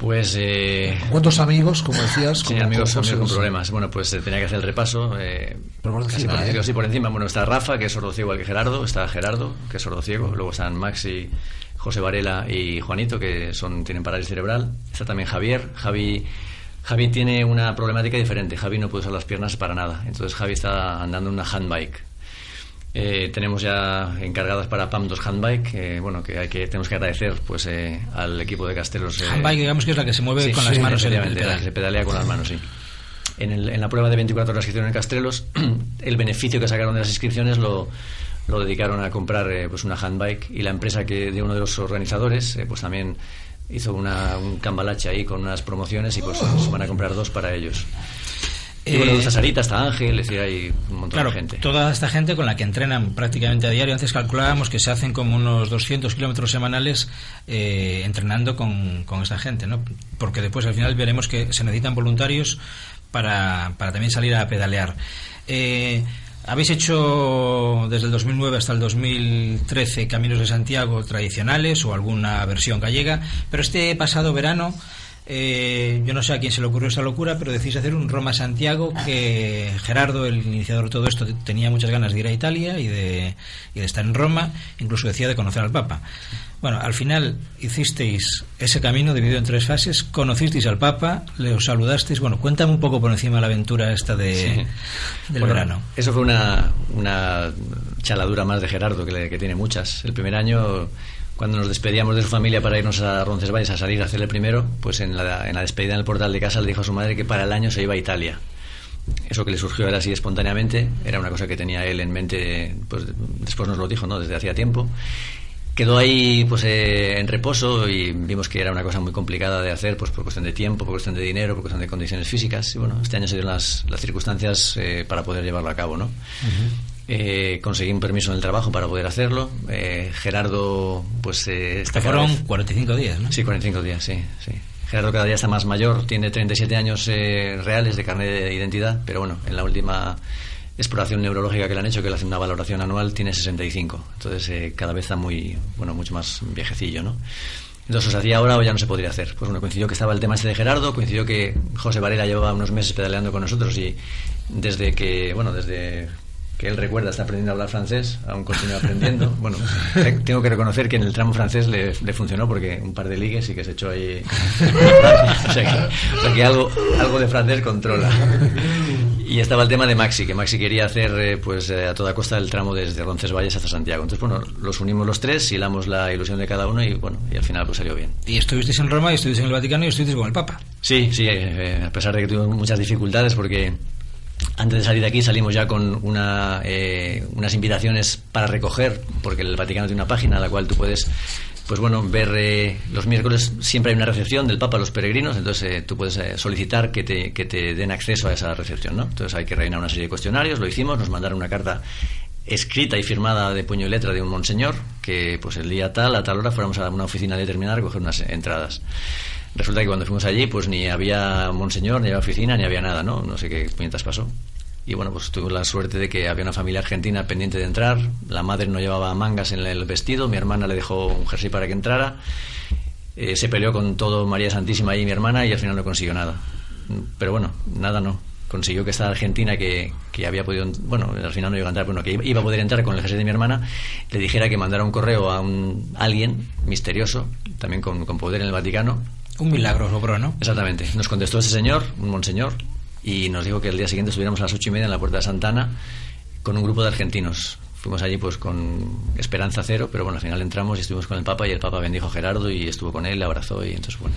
Pues. Eh, ¿Cuántos amigos, como decías? Sí, amigos, amigos con problemas. Bueno, pues eh, tenía que hacer el repaso. Eh, por encima, casi por, ¿eh? sí, por encima. Bueno, está Rafa, que es sordociego igual que Gerardo. Está Gerardo, que es sordociego. Luego están Maxi, José Varela y Juanito, que son tienen parálisis cerebral. Está también Javier. Javi. Javi tiene una problemática diferente. Javi no puede usar las piernas para nada. Entonces Javi está andando en una handbike. Eh, tenemos ya encargadas para PAM dos handbike, eh, bueno, que hay que tenemos que agradecer pues eh, al equipo de Castelos. handbike, digamos que es la que se mueve sí, con las manos, el la que se pedalea con las manos, sí. En, el, en, la prueba de 24 horas que hicieron en Castelos, el beneficio que sacaron de las inscripciones lo, lo dedicaron a comprar pues una handbike y la empresa que de uno de los organizadores pues también hizo una, un cambalache ahí con unas promociones y pues se van a comprar dos para ellos. Y bueno, está Sarita, está Ángel, es decir, hay un montón claro, de gente. Toda esta gente con la que entrenan prácticamente a diario. Antes calculábamos que se hacen como unos 200 kilómetros semanales eh, entrenando con, con, esta gente, ¿no? Porque después al final veremos que se necesitan voluntarios para, para también salir a pedalear. Eh, habéis hecho desde el 2009 hasta el 2013 Caminos de Santiago tradicionales o alguna versión gallega, pero este pasado verano eh, yo no sé a quién se le ocurrió esta locura, pero decís hacer un Roma-Santiago que Gerardo, el iniciador de todo esto, tenía muchas ganas de ir a Italia y de, y de estar en Roma, incluso decía de conocer al Papa. Bueno, al final hicisteis ese camino dividido en tres fases, conocisteis al Papa, le os saludasteis. Bueno, cuéntame un poco por encima de la aventura esta de, sí. del bueno, verano. Eso fue una, una chaladura más de Gerardo, que, le, que tiene muchas. El primer año cuando nos despedíamos de su familia para irnos a Roncesvalles a salir a hacer el primero, pues en la, en la despedida en el portal de casa le dijo a su madre que para el año se iba a Italia. Eso que le surgió era así espontáneamente, era una cosa que tenía él en mente, pues después nos lo dijo, ¿no? Desde hacía tiempo. Quedó ahí pues eh, en reposo y vimos que era una cosa muy complicada de hacer pues por cuestión de tiempo, por cuestión de dinero, por cuestión de condiciones físicas. Y bueno, este año se dieron las, las circunstancias eh, para poder llevarlo a cabo, ¿no? Uh -huh. Eh, conseguí un permiso en el trabajo para poder hacerlo. Eh, Gerardo, pues. Eh, está fueron vez... 45 días, ¿no? Sí, 45 días, sí, sí. Gerardo cada día está más mayor, tiene 37 años eh, reales de carnet de identidad, pero bueno, en la última exploración neurológica que le han hecho, que le hacen una valoración anual, tiene 65. Entonces eh, cada vez está muy, bueno, mucho más viejecillo, ¿no? Entonces, ¿os hacía ahora o ya no se podría hacer? Pues bueno, coincidió que estaba el tema este de Gerardo, coincidió que José Varela llevaba unos meses pedaleando con nosotros y desde que, bueno, desde que él recuerda está aprendiendo a hablar francés, aún continúa aprendiendo. Bueno, tengo que reconocer que en el tramo francés le, funcionó porque un par de ligues y que se echó ahí. o sea que, algo, algo de francés controla. Y estaba el tema de Maxi, que Maxi quería hacer eh, pues eh, a toda costa el tramo desde Roncesvalles hasta Santiago. Entonces, bueno, los unimos los tres, hilamos la ilusión de cada uno y bueno, y al final pues salió bien. Y estuvisteis en Roma, y estuvisteis en el Vaticano y estuvisteis con el Papa. Sí, sí, eh, a pesar de que tuvimos muchas dificultades porque antes de salir de aquí salimos ya con una, eh, unas invitaciones para recoger, porque el Vaticano tiene una página a la cual tú puedes pues bueno, ver eh, los miércoles siempre hay una recepción del Papa a los peregrinos, entonces eh, tú puedes solicitar que te, que te den acceso a esa recepción, ¿no? Entonces hay que rellenar una serie de cuestionarios, lo hicimos, nos mandaron una carta escrita y firmada de puño y letra de un monseñor, que pues el día tal, a tal hora fuéramos a una oficina determinada a coger unas entradas. Resulta que cuando fuimos allí, pues ni había monseñor, ni había oficina, ni había nada, ¿no? No sé qué puñetas pasó. Y bueno, pues tuve la suerte de que había una familia argentina pendiente de entrar. La madre no llevaba mangas en el vestido, mi hermana le dejó un jersey para que entrara. Eh, se peleó con todo María Santísima y mi hermana y al final no consiguió nada. Pero bueno, nada no. Consiguió que esta Argentina que, que había podido, bueno, al final no iba a entrar, bueno, que iba a poder entrar con el jersey de mi hermana, le dijera que mandara un correo a un alguien misterioso, también con, con poder en el Vaticano, un milagro sobró, ¿no? Exactamente. Nos contestó ese señor, un monseñor, y nos dijo que el día siguiente estuviéramos a las ocho y media en la puerta de Santana con un grupo de argentinos. Fuimos allí pues con esperanza cero, pero bueno, al final entramos y estuvimos con el Papa y el Papa bendijo a Gerardo y estuvo con él, le abrazó y entonces bueno.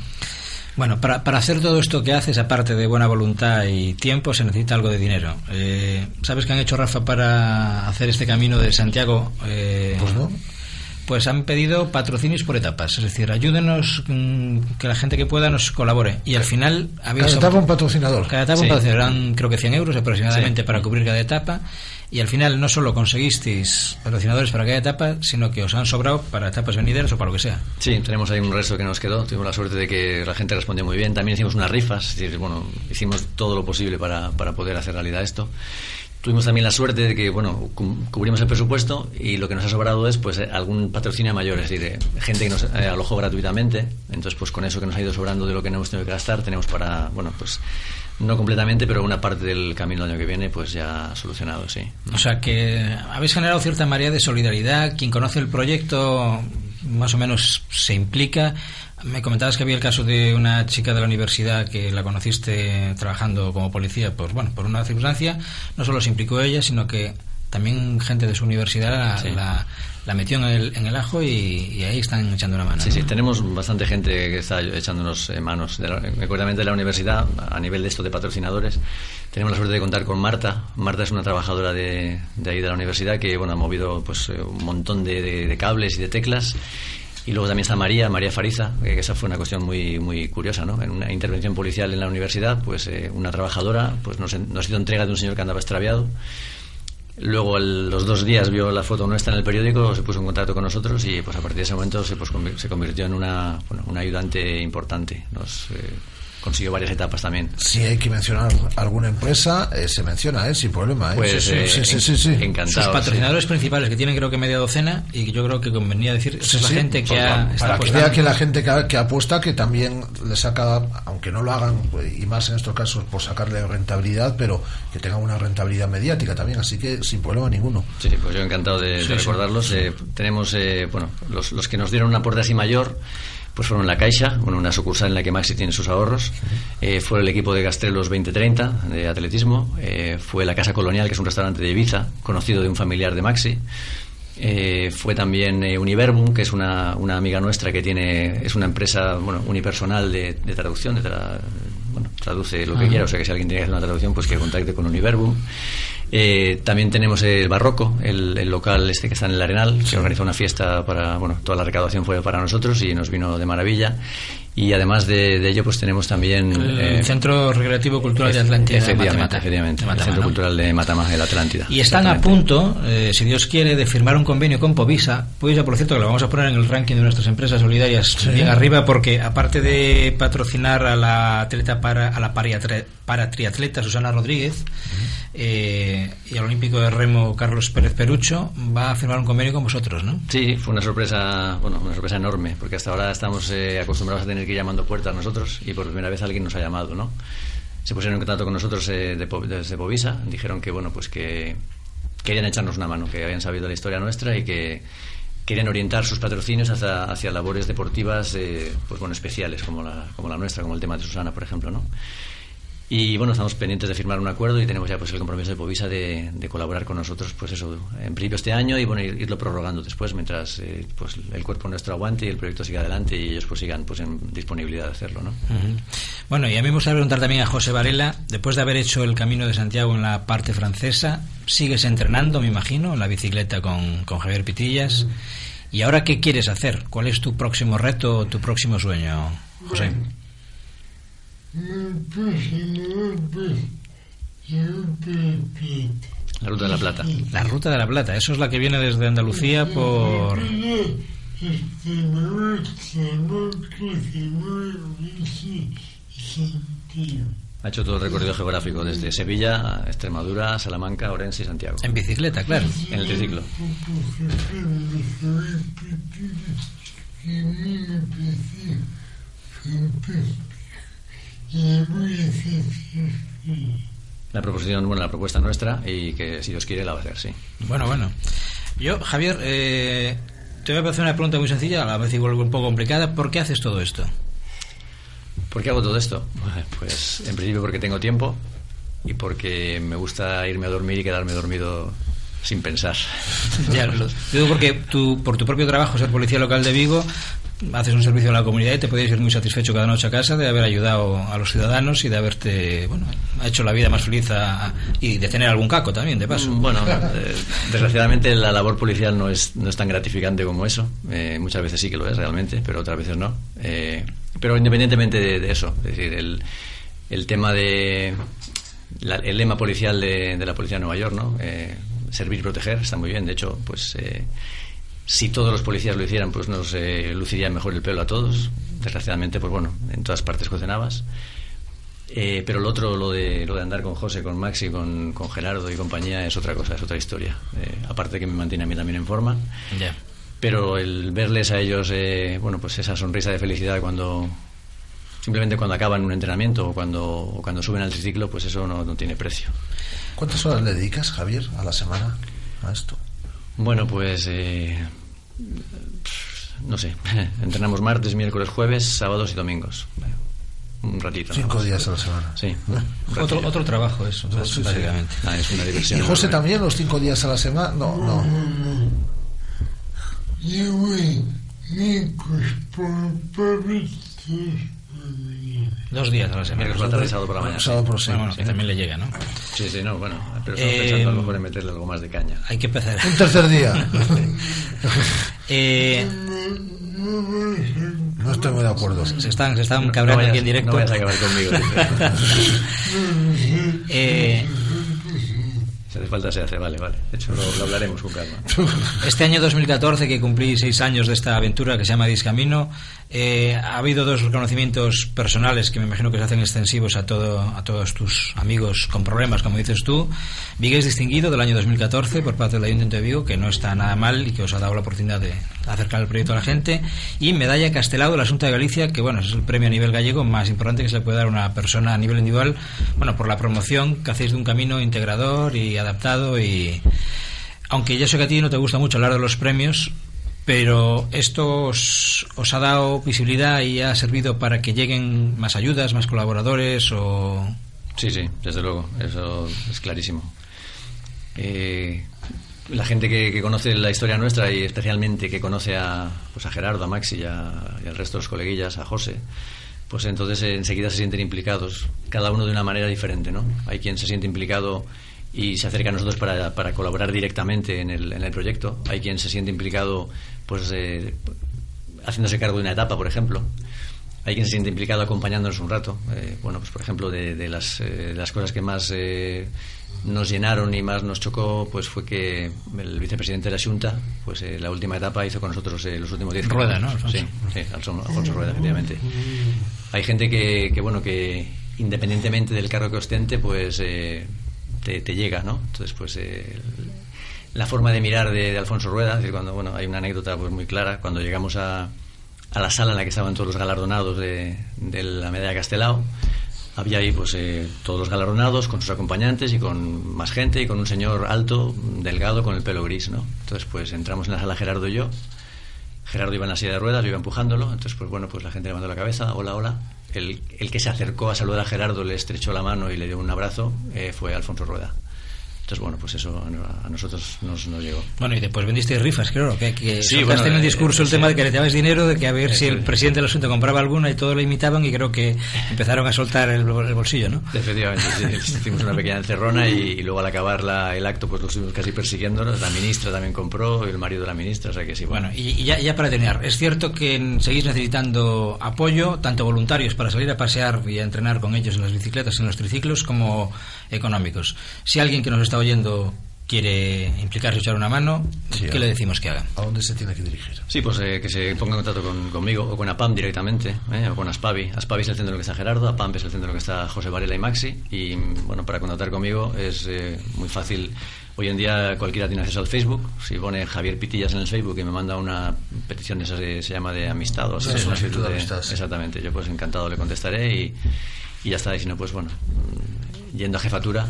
Bueno, para, para hacer todo esto que haces, aparte de buena voluntad y tiempo, se necesita algo de dinero. Eh, ¿Sabes qué han hecho, Rafa, para hacer este camino de Santiago? Eh, pues no pues han pedido patrocinios por etapas, es decir, ayúdenos mm, que la gente que pueda nos colabore. Y al final había cada etapa un patrocinador. Cada etapa un patrocinador, eran creo que 100 euros aproximadamente para cubrir cada etapa. Y al final no solo conseguisteis patrocinadores para cada etapa, sino que os han sobrado para etapas venideras o para lo que sea. Sí, tenemos ahí un resto que nos quedó. Tuvimos la suerte de que la gente respondió muy bien. También hicimos unas rifas, es decir, bueno, hicimos todo lo posible para, para poder hacer realidad esto. Tuvimos también la suerte de que, bueno, cubrimos el presupuesto y lo que nos ha sobrado es, pues, algún patrocinio mayor, es decir, gente que nos eh, alojó gratuitamente. Entonces, pues, con eso que nos ha ido sobrando de lo que no hemos tenido que gastar, tenemos para, bueno, pues, no completamente, pero una parte del camino del año que viene, pues, ya solucionado, sí. O sea, que habéis generado cierta marea de solidaridad. Quien conoce el proyecto, más o menos se implica me comentabas que había el caso de una chica de la universidad que la conociste trabajando como policía, pues bueno, por una circunstancia, no solo se implicó ella, sino que también gente de su universidad la, metió en el, en el ajo y, ahí están echando una mano. Sí, sí, tenemos bastante gente que está echándonos eh, manos. De la, de la universidad, a nivel de esto de patrocinadores, tenemos la suerte de contar con Marta. Marta es una trabajadora de, de ahí de la universidad que bueno, ha movido pues, eh, un montón de, de cables y de teclas y luego también está María, María Fariza, que esa fue una cuestión muy, muy curiosa, ¿no? En una intervención policial en la universidad, pues eh, una trabajadora pues nos, nos hizo entrega de un señor que andaba extraviado. Luego, los dos días vio la foto nuestra en el periódico, se puso en contacto con nosotros y pues a partir de ese momento se, pues, se convirtió en una, bueno, una ayudante importante. Nos, eh, consiguió varias etapas también. Si hay que mencionar alguna empresa, eh, se menciona, ¿eh? sin problema. ¿eh? Pues, sí, sí, sí, sí, Encantado. Sus patrocinadores principales, que tienen creo que media docena, y yo creo que convenía decir, es la gente que ha, Para que vea que la gente que, apuesta, que también le saca, aunque no lo hagan, pues, y más en estos casos, por sacarle rentabilidad, pero que tengan una rentabilidad mediática también, así que sin problema ninguno. Sí, pues yo encantado de, recordarlos. Eh, tenemos, bueno, los, los que nos dieron una aporte así mayor, pues fueron La Caixa, bueno, una sucursal en la que Maxi tiene sus ahorros, eh, fue el equipo de Gastrelos 2030 de atletismo, eh, fue la Casa Colonial, que es un restaurante de Ibiza, conocido de un familiar de Maxi, eh, fue también Univerbum, que es una, una, amiga nuestra que tiene, es una empresa bueno, unipersonal de, traducción, de bueno, traduce lo que quiera, o sea que si alguien tiene que hacer una traducción, pues que contacte con Univerbum. Eh, también tenemos el Barroco, el, local este que está en el Arenal, que organizó una fiesta para, bueno, toda la recaudación fue para nosotros y nos vino de maravilla. Y además de, ello, pues tenemos también... El eh, Centro Recreativo Cultural de Atlántida. Efectivamente, efectivamente. el Centro Cultural de Matama de la Atlántida. Y están a punto, eh, si Dios quiere, de firmar un convenio con Povisa. Povisa, por cierto, que lo vamos a poner en el ranking de nuestras empresas solidarias bien arriba, porque aparte de patrocinar a la atleta para, a la para triatleta Susana Rodríguez, eh, eh, y al Olímpico de Remo Carlos Pérez Perucho va a firmar un convenio con vosotros, ¿no? Sí, fue una sorpresa, bueno, una sorpresa enorme, porque hasta ahora estamos eh, acostumbrados a tener que llamando puertas nosotros y por primera vez alguien nos ha llamado, ¿no? Se pusieron en contacto con nosotros eh, de, desde Povisa, dijeron que, bueno, pues que querían echarnos una mano, que habían sabido la historia nuestra y que querían orientar sus patrocinios hacia, labores deportivas, pues bueno, especiales, como la, como la nuestra, como el tema de Susana, por ejemplo, ¿no? Y bueno, estamos pendientes de firmar un acuerdo y tenemos ya pues el compromiso de Povisa de, colaborar con nosotros, pues eso, en principio este año y bueno, irlo prorrogando después mientras eh, pues el cuerpo nuestro aguante y el proyecto siga adelante y ellos pues sigan pues en disponibilidad de hacerlo, ¿no? Bueno, y a mí me gustaría preguntar también a José Varela, después de haber hecho el Camino de Santiago en la parte francesa, sigues entrenando, me imagino, en la bicicleta con, con Javier Pitillas. ¿Y ahora qué quieres hacer? ¿Cuál es tu próximo reto o tu próximo sueño, José? La Ruta de la Plata. La Ruta de la Plata, eso es la que viene desde Andalucía por... Ha hecho todo el recorrido geográfico desde Sevilla Extremadura, Salamanca, Orense y Santiago. En bicicleta, claro. En el triciclo. La proposición, bueno, la propuesta nuestra y que si Dios quiere la va a hacer, sí. Bueno, bueno. Yo, Javier, eh, te voy a hacer una pregunta muy sencilla, a la vez igual un poco complicada. ¿Por qué haces todo esto? ¿Por qué hago todo esto? Pues en principio porque tengo tiempo y porque me gusta irme a dormir y quedarme dormido sin pensar. ya, lo digo porque tú, por tu propio trabajo, ser policía local de Vigo, haces un servicio a la comunidad y te podéis ir muy satisfecho cada noche a casa de haber ayudado a los ciudadanos y de haberte bueno hecho la vida más feliz y de tener algún caco también de paso. Bueno eh, desgraciadamente la labor policial no es no es tan gratificante como eso. Eh, muchas veces sí que lo es realmente pero otras veces no. Eh, pero independientemente de, eso es decir el, el tema de el lema policial de, de, la policía de Nueva York no servir y proteger está muy bien. De hecho pues si todos los policías lo hicieran, pues nos eh, luciría mejor el pelo a todos. Desgraciadamente, pues bueno, en todas partes cocinabas. Eh, pero lo otro, lo de, lo de andar con José, con Maxi, con, con Gerardo y compañía, es otra cosa, es otra historia. Eh, aparte que me mantiene a mí también en forma. Pero el verles a ellos, bueno, pues esa sonrisa de felicidad cuando simplemente cuando acaban un entrenamiento o cuando, o cuando suben al triciclo, pues eso no, no tiene precio. ¿Cuántas horas le dedicas, Javier, a la semana a esto? Bueno, pues eh, no sé, entrenamos martes, miércoles, jueves, sábados y domingos. Un ratito. Cinco días a la semana. Sí. Otro, otro trabajo eso, básicamente. Ah, es una diversión. ¿Y José también los cinco días a la semana? No, no. Dos días a la semana. La tarde, sábado por la mañana. Sábado por sí. Bueno, que también le llega, ¿no? Sí, sí, no, bueno. Pero estamos pensando a lo mejor en meterle algo más de caña. Hay que empezar. Un tercer día. eh, no estoy muy de acuerdo. Se están, se están cabreando no aquí en directo. No vayas a acabar conmigo. eh, si hace falta se hace, vale, vale. De hecho, lo, lo, hablaremos con calma. Este año 2014, que cumplí seis años de esta aventura que se llama Discamino, eh, ha habido dos reconocimientos personales que me imagino que se hacen extensivos a, todo, a todos tus amigos con problemas, como dices tú. Vigués distinguido del año 2014 por parte del Ayuntamiento de Vigo, que no está nada mal y que os ha dado la oportunidad de acercar el proyecto a la gente. Y medalla Castelao la Junta de Galicia, que bueno, es el premio a nivel gallego más importante que se le puede dar a una persona a nivel individual, bueno, por la promoción que hacéis de un camino integrador y adaptado y aunque ya sé que a ti no te gusta mucho hablar de los premios, pero esto os, ha dado visibilidad y ha servido para que lleguen más ayudas, más colaboradores o... Sí, sí, desde luego, eso es clarísimo. Eh, la gente que, conoce la historia nuestra y especialmente que conoce a, pues a Gerardo, a Maxi y, al resto de los coleguillas, a José, pues entonces enseguida se sienten implicados, cada uno de una manera diferente, ¿no? Hay quien se siente implicado y se acerca a nosotros para, para colaborar directamente en el, en el proyecto. Hay quien se siente implicado pues eh, haciéndose cargo de una etapa, por ejemplo. Hay quien se siente implicado acompañándonos un rato. Eh, bueno, pues por ejemplo, de, las, eh, las, cosas que más nos llenaron y más nos chocó, pues fue que el vicepresidente de la Junta, pues la última etapa hizo con nosotros los últimos 10 Rueda, ¿no? Sí, sí, Alfonso, Rueda, efectivamente. Hay gente que, que, bueno, que independientemente del cargo que ostente, pues te, te llega, ¿no? Entonces, pues eh, la forma de mirar de, de Alfonso Rueda, es decir, cuando, bueno, hay una anécdota pues muy clara, cuando llegamos a, a la sala en la que estaban todos los galardonados de, de la medalla Castelao, había ahí pues eh, todos los galardonados con sus acompañantes y con más gente y con un señor alto, delgado, con el pelo gris, ¿no? Entonces pues entramos en la sala Gerardo y yo, Gerardo iba en la silla de ruedas, yo iba empujándolo, entonces pues bueno, pues la gente levantó la cabeza, hola, hola. El, el que se acercó a saludar a Gerardo, le estrechó la mano y le dio un abrazo, eh, fue Alfonso Rueda. Entonces, bueno, pues eso a nosotros nos, nos llegó. Bueno, y después vendisteis rifas, claro, que, que Sí, bueno, en el eh, discurso el sí. tema de que le dabais dinero, de que a ver Eh, si el presidente del asunto compraba alguna y todos lo imitaban y creo que empezaron a soltar el, el bolsillo, ¿no? Efectivamente, sí, hicimos una pequeña encerrona y, y luego al acabar la- el acto pues lo estuvimos casi persiguiéndonos. La ministra también compró, el marido de la ministra, o sea que sí, bueno. Bueno, y, y ya, ya para terminar, es cierto que seguís necesitando apoyo, tanto voluntarios para salir a pasear y a entrenar con ellos en las bicicletas, en los triciclos, como económicos. Si alguien que nos está oyendo quiere implicarse, echar una mano, ¿qué le decimos que haga? ¿A dónde se tiene que dirigir? Sí, pues eh, que se ponga en contacto con- conmigo o con APAM directamente, ¿eh? o con Aspavi. Aspavi es el centro en el que está Gerardo, APAM es el centro en el que está José Varela y Maxi. Y bueno, para contactar conmigo es eh, muy fácil. Hoy en día cualquiera tiene acceso al Facebook. Si pone Javier Pitillas en el Facebook y me manda una petición, esa se, se llama de amistad o así, Una una solicitud de de- amistad, sí. Exactamente, yo pues encantado le contestaré y, y ya está. Y si no, pues bueno, yendo a jefatura,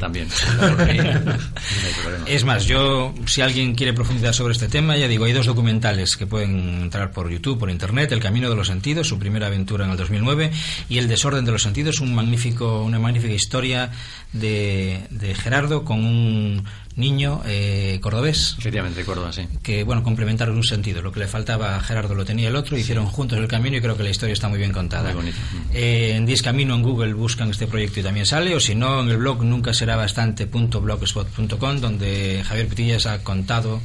también. Hay problema. Es más, yo, si alguien quiere profundizar sobre este tema, ya digo, hay dos documentales que pueden entrar por YouTube, por Internet, El Camino de los Sentidos, su primera aventura en el 2009, y El Desorden de los Sentidos, un magnífico, una magnífica historia de, de Gerardo con un niño eh, cordobés. Efectivamente, Córdoba, sí. Que, bueno, complementaron un sentido. Lo que le faltaba a Gerardo lo tenía el otro, hicieron juntos el camino y creo que la historia está muy bien contada. Muy bonito. Eh, en Discamino en Google buscan este proyecto y también sale, o si no, en el blog nunca será bastante.blogspot.com, donde Javier Pitillas ha contado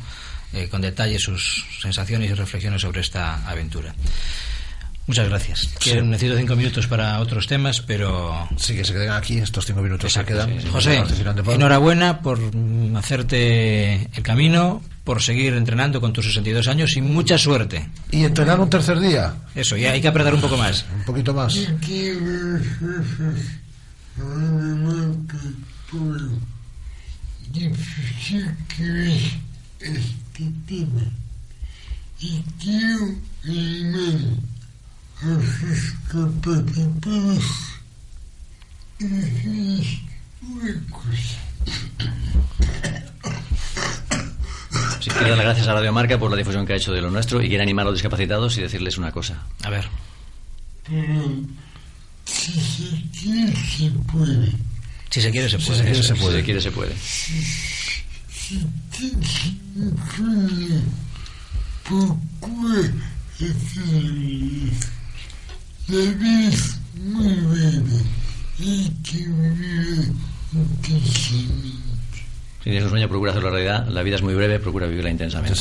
eh, con detalle sus sensaciones y reflexiones sobre esta aventura. Muchas gracias. Que Sí. necesito cinco minutos para otros temas, pero... Sí, que se queden aquí, estos cinco minutos se quedan. José, enhorabuena por hacerte el camino, por seguir entrenando con tus 62 años y mucha suerte. Y entrenar un tercer día. Eso, ya hay que apretar un poco más. Un poquito más. Este tema. Y una cosa. Sí, quiero dar las gracias a Radio Marca por la difusión que ha hecho de lo nuestro y quiero animar a los discapacitados y decirles una cosa. A ver. Pero si se quiere, se puede. Si se quiere, se Si puede. se quiere, se puede. Si se quiere, se puede. Si tienes un es muy breve. Hay que vivir intensamente. Si tienes un sueño, procura hacerlo realidad. La vida es muy breve, procura vivirla intensamente.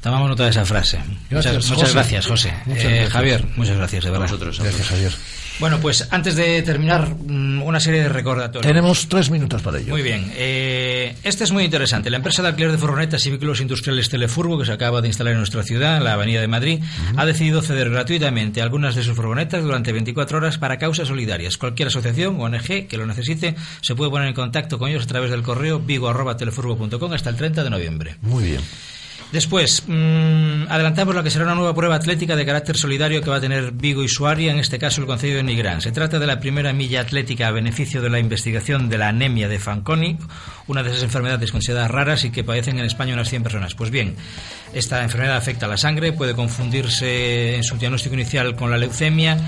Tomamos nota de esa frase. Gracias, muchas, muchas José. gracias, José. Muchas Eh, gracias. Javier, muchas gracias, de verdad. vosotros, a Gracias, Javier. Bueno, pues antes de terminar, mm, una serie de recordatorios. Tenemos tres minutos para ello. Muy bien. eh, este es muy interesante. La empresa de alquiler de furgonetas y vehículos industriales Telefurgo, que se acaba de instalar en nuestra ciudad, en la Avenida de Madrid, ha decidido ceder gratuitamente algunas de sus furgonetas durante 24 horas para causas solidarias. Cualquier asociación o ONG que lo necesite se puede poner en contacto con ellos a través del correo vigo.telefurgo.com hasta el 30 de noviembre. Muy bien. Después, mm, adelantamos lo que será una nueva prueba atlética de carácter solidario que va a tener Vigo y Suaria, en este caso el Concello de Nigrán. Se trata de la primera milla atlética a beneficio de la investigación de la anemia de Fanconi, una de esas enfermedades consideradas raras y que padecen en España unas 100 personas. Pues bien, esta enfermedad afecta a la sangre, puede confundirse en su diagnóstico inicial con la leucemia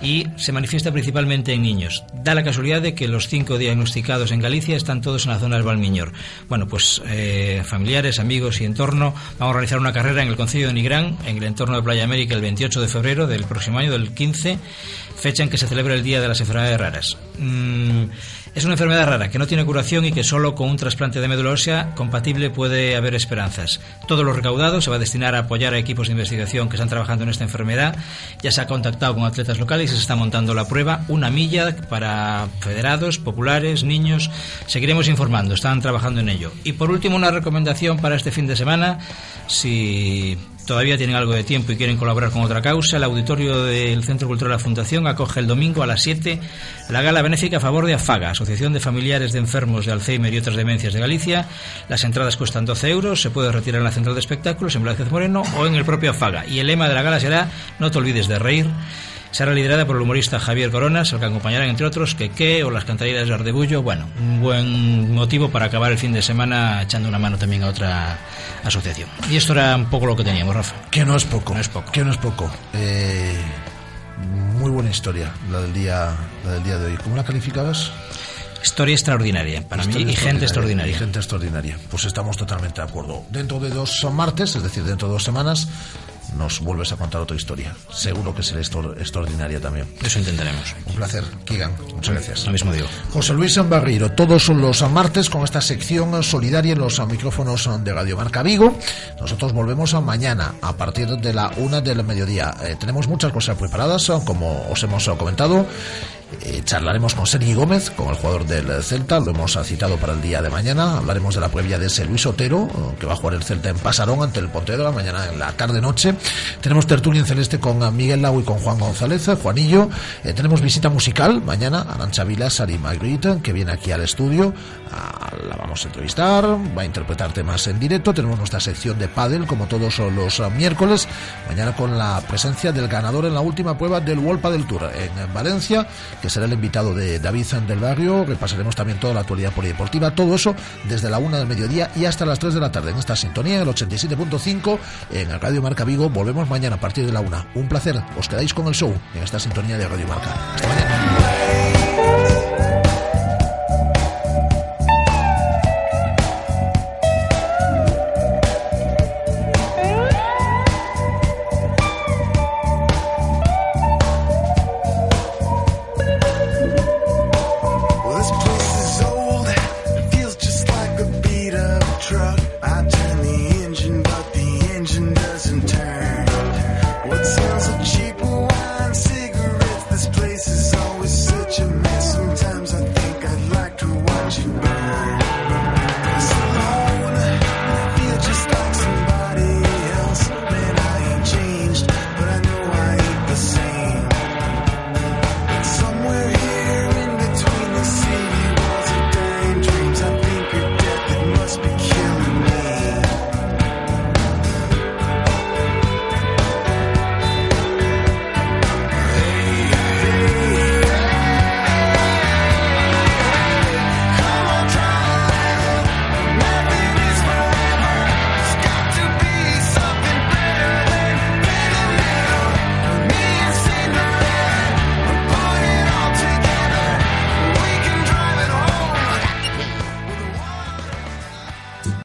y se manifiesta principalmente en niños. Da la casualidad de que los cinco diagnosticados en Galicia están todos en la zona del Valmiñor. Bueno, pues eh, familiares, amigos y entorno, vamos a realizar una carrera en el Concello de Nigrán, en el entorno de Playa América, el 28 de febrero del próximo año, del 15, fecha en que se celebra el Día de las Enfermedades Raras. Mm, es una enfermedad rara que no tiene curación y que solo con un trasplante de médula ósea compatible puede haber esperanzas. Todo lo recaudado se va a destinar a apoyar a equipos de investigación que están trabajando en esta enfermedad. Ya se ha contactado con atletas locales y se está montando la prueba. Una milla para federados, populares, niños. Seguiremos informando, están trabajando en ello. Y por último, una recomendación para este fin de semana. Si todavía tienen algo de tiempo y quieren colaborar con otra causa, el auditorio del Centro Cultural de la Fundación acoge el domingo a las 7 la gala benéfica a favor de AFAGA, Asociación de Familiares de Enfermos de Alzheimer y otras demencias de Galicia. Las entradas cuestan 12 euros, se puede retirar en la central de espectáculos en Blázquez Moreno o en el propio AFAGA. Y el lema de la gala será No te olvides de reír será liderada por el humorista Javier Coronas, el que acompañará, entre otros, que o las cantarillas de Ardebullo. Bueno, un buen motivo para acabar el fin de semana echando una mano también a otra asociación. Y esto era un poco lo que teníamos, Rafa. Que no es poco. No es poco. Que no es poco. Eh, muy buena historia la del día, la del día de hoy. ¿Cómo la calificabas? Historia extraordinaria para Historia mí y gente extraordinaria. Y gente extraordinaria. Pues estamos totalmente de acuerdo. Dentro de dos martes, es decir, dentro de dos semanas, nos vuelves a contar otra historia. Seguro que será extra- extraordinaria también. Eso intentaremos. Un placer, Kigan. Muchas gracias. Lo mismo digo. José Luis Barriro, todos los martes con esta sección solidaria en los micrófonos de Radio Marca Vigo. Nosotros volvemos a mañana a partir de la una del mediodía. Eh, tenemos muchas cosas preparadas, como os hemos comentado. Eh, charlaremos con Sergi Gómez, con el jugador del Celta, lo hemos citado para el día de mañana. Hablaremos de la previa de ese Luis Otero, eh, que va a jugar el Celta en Pasarón ante el Pontevedra mañana en la tarde-noche. Tenemos tertulia en celeste con eh, Miguel Lau y con Juan González, Juanillo. Tenemos visita musical mañana, Arancha Vila, Sari Magritte, que viene aquí al estudio. Ah, la vamos a entrevistar, va a interpretar temas en directo. Tenemos nuestra sección de pádel, como todos los miércoles. Mañana con la presencia del ganador en la última prueba del World Padel Tour en Valencia, será el invitado de David del Barrio. Repasaremos también toda la actualidad polideportiva. Todo eso desde la una del mediodía y hasta las 3 de la tarde en esta sintonía, el 87.5 en Radio Marca Vigo. Volvemos mañana a partir de la una. Un placer. Os quedáis con el show en esta sintonía de Radio Marca.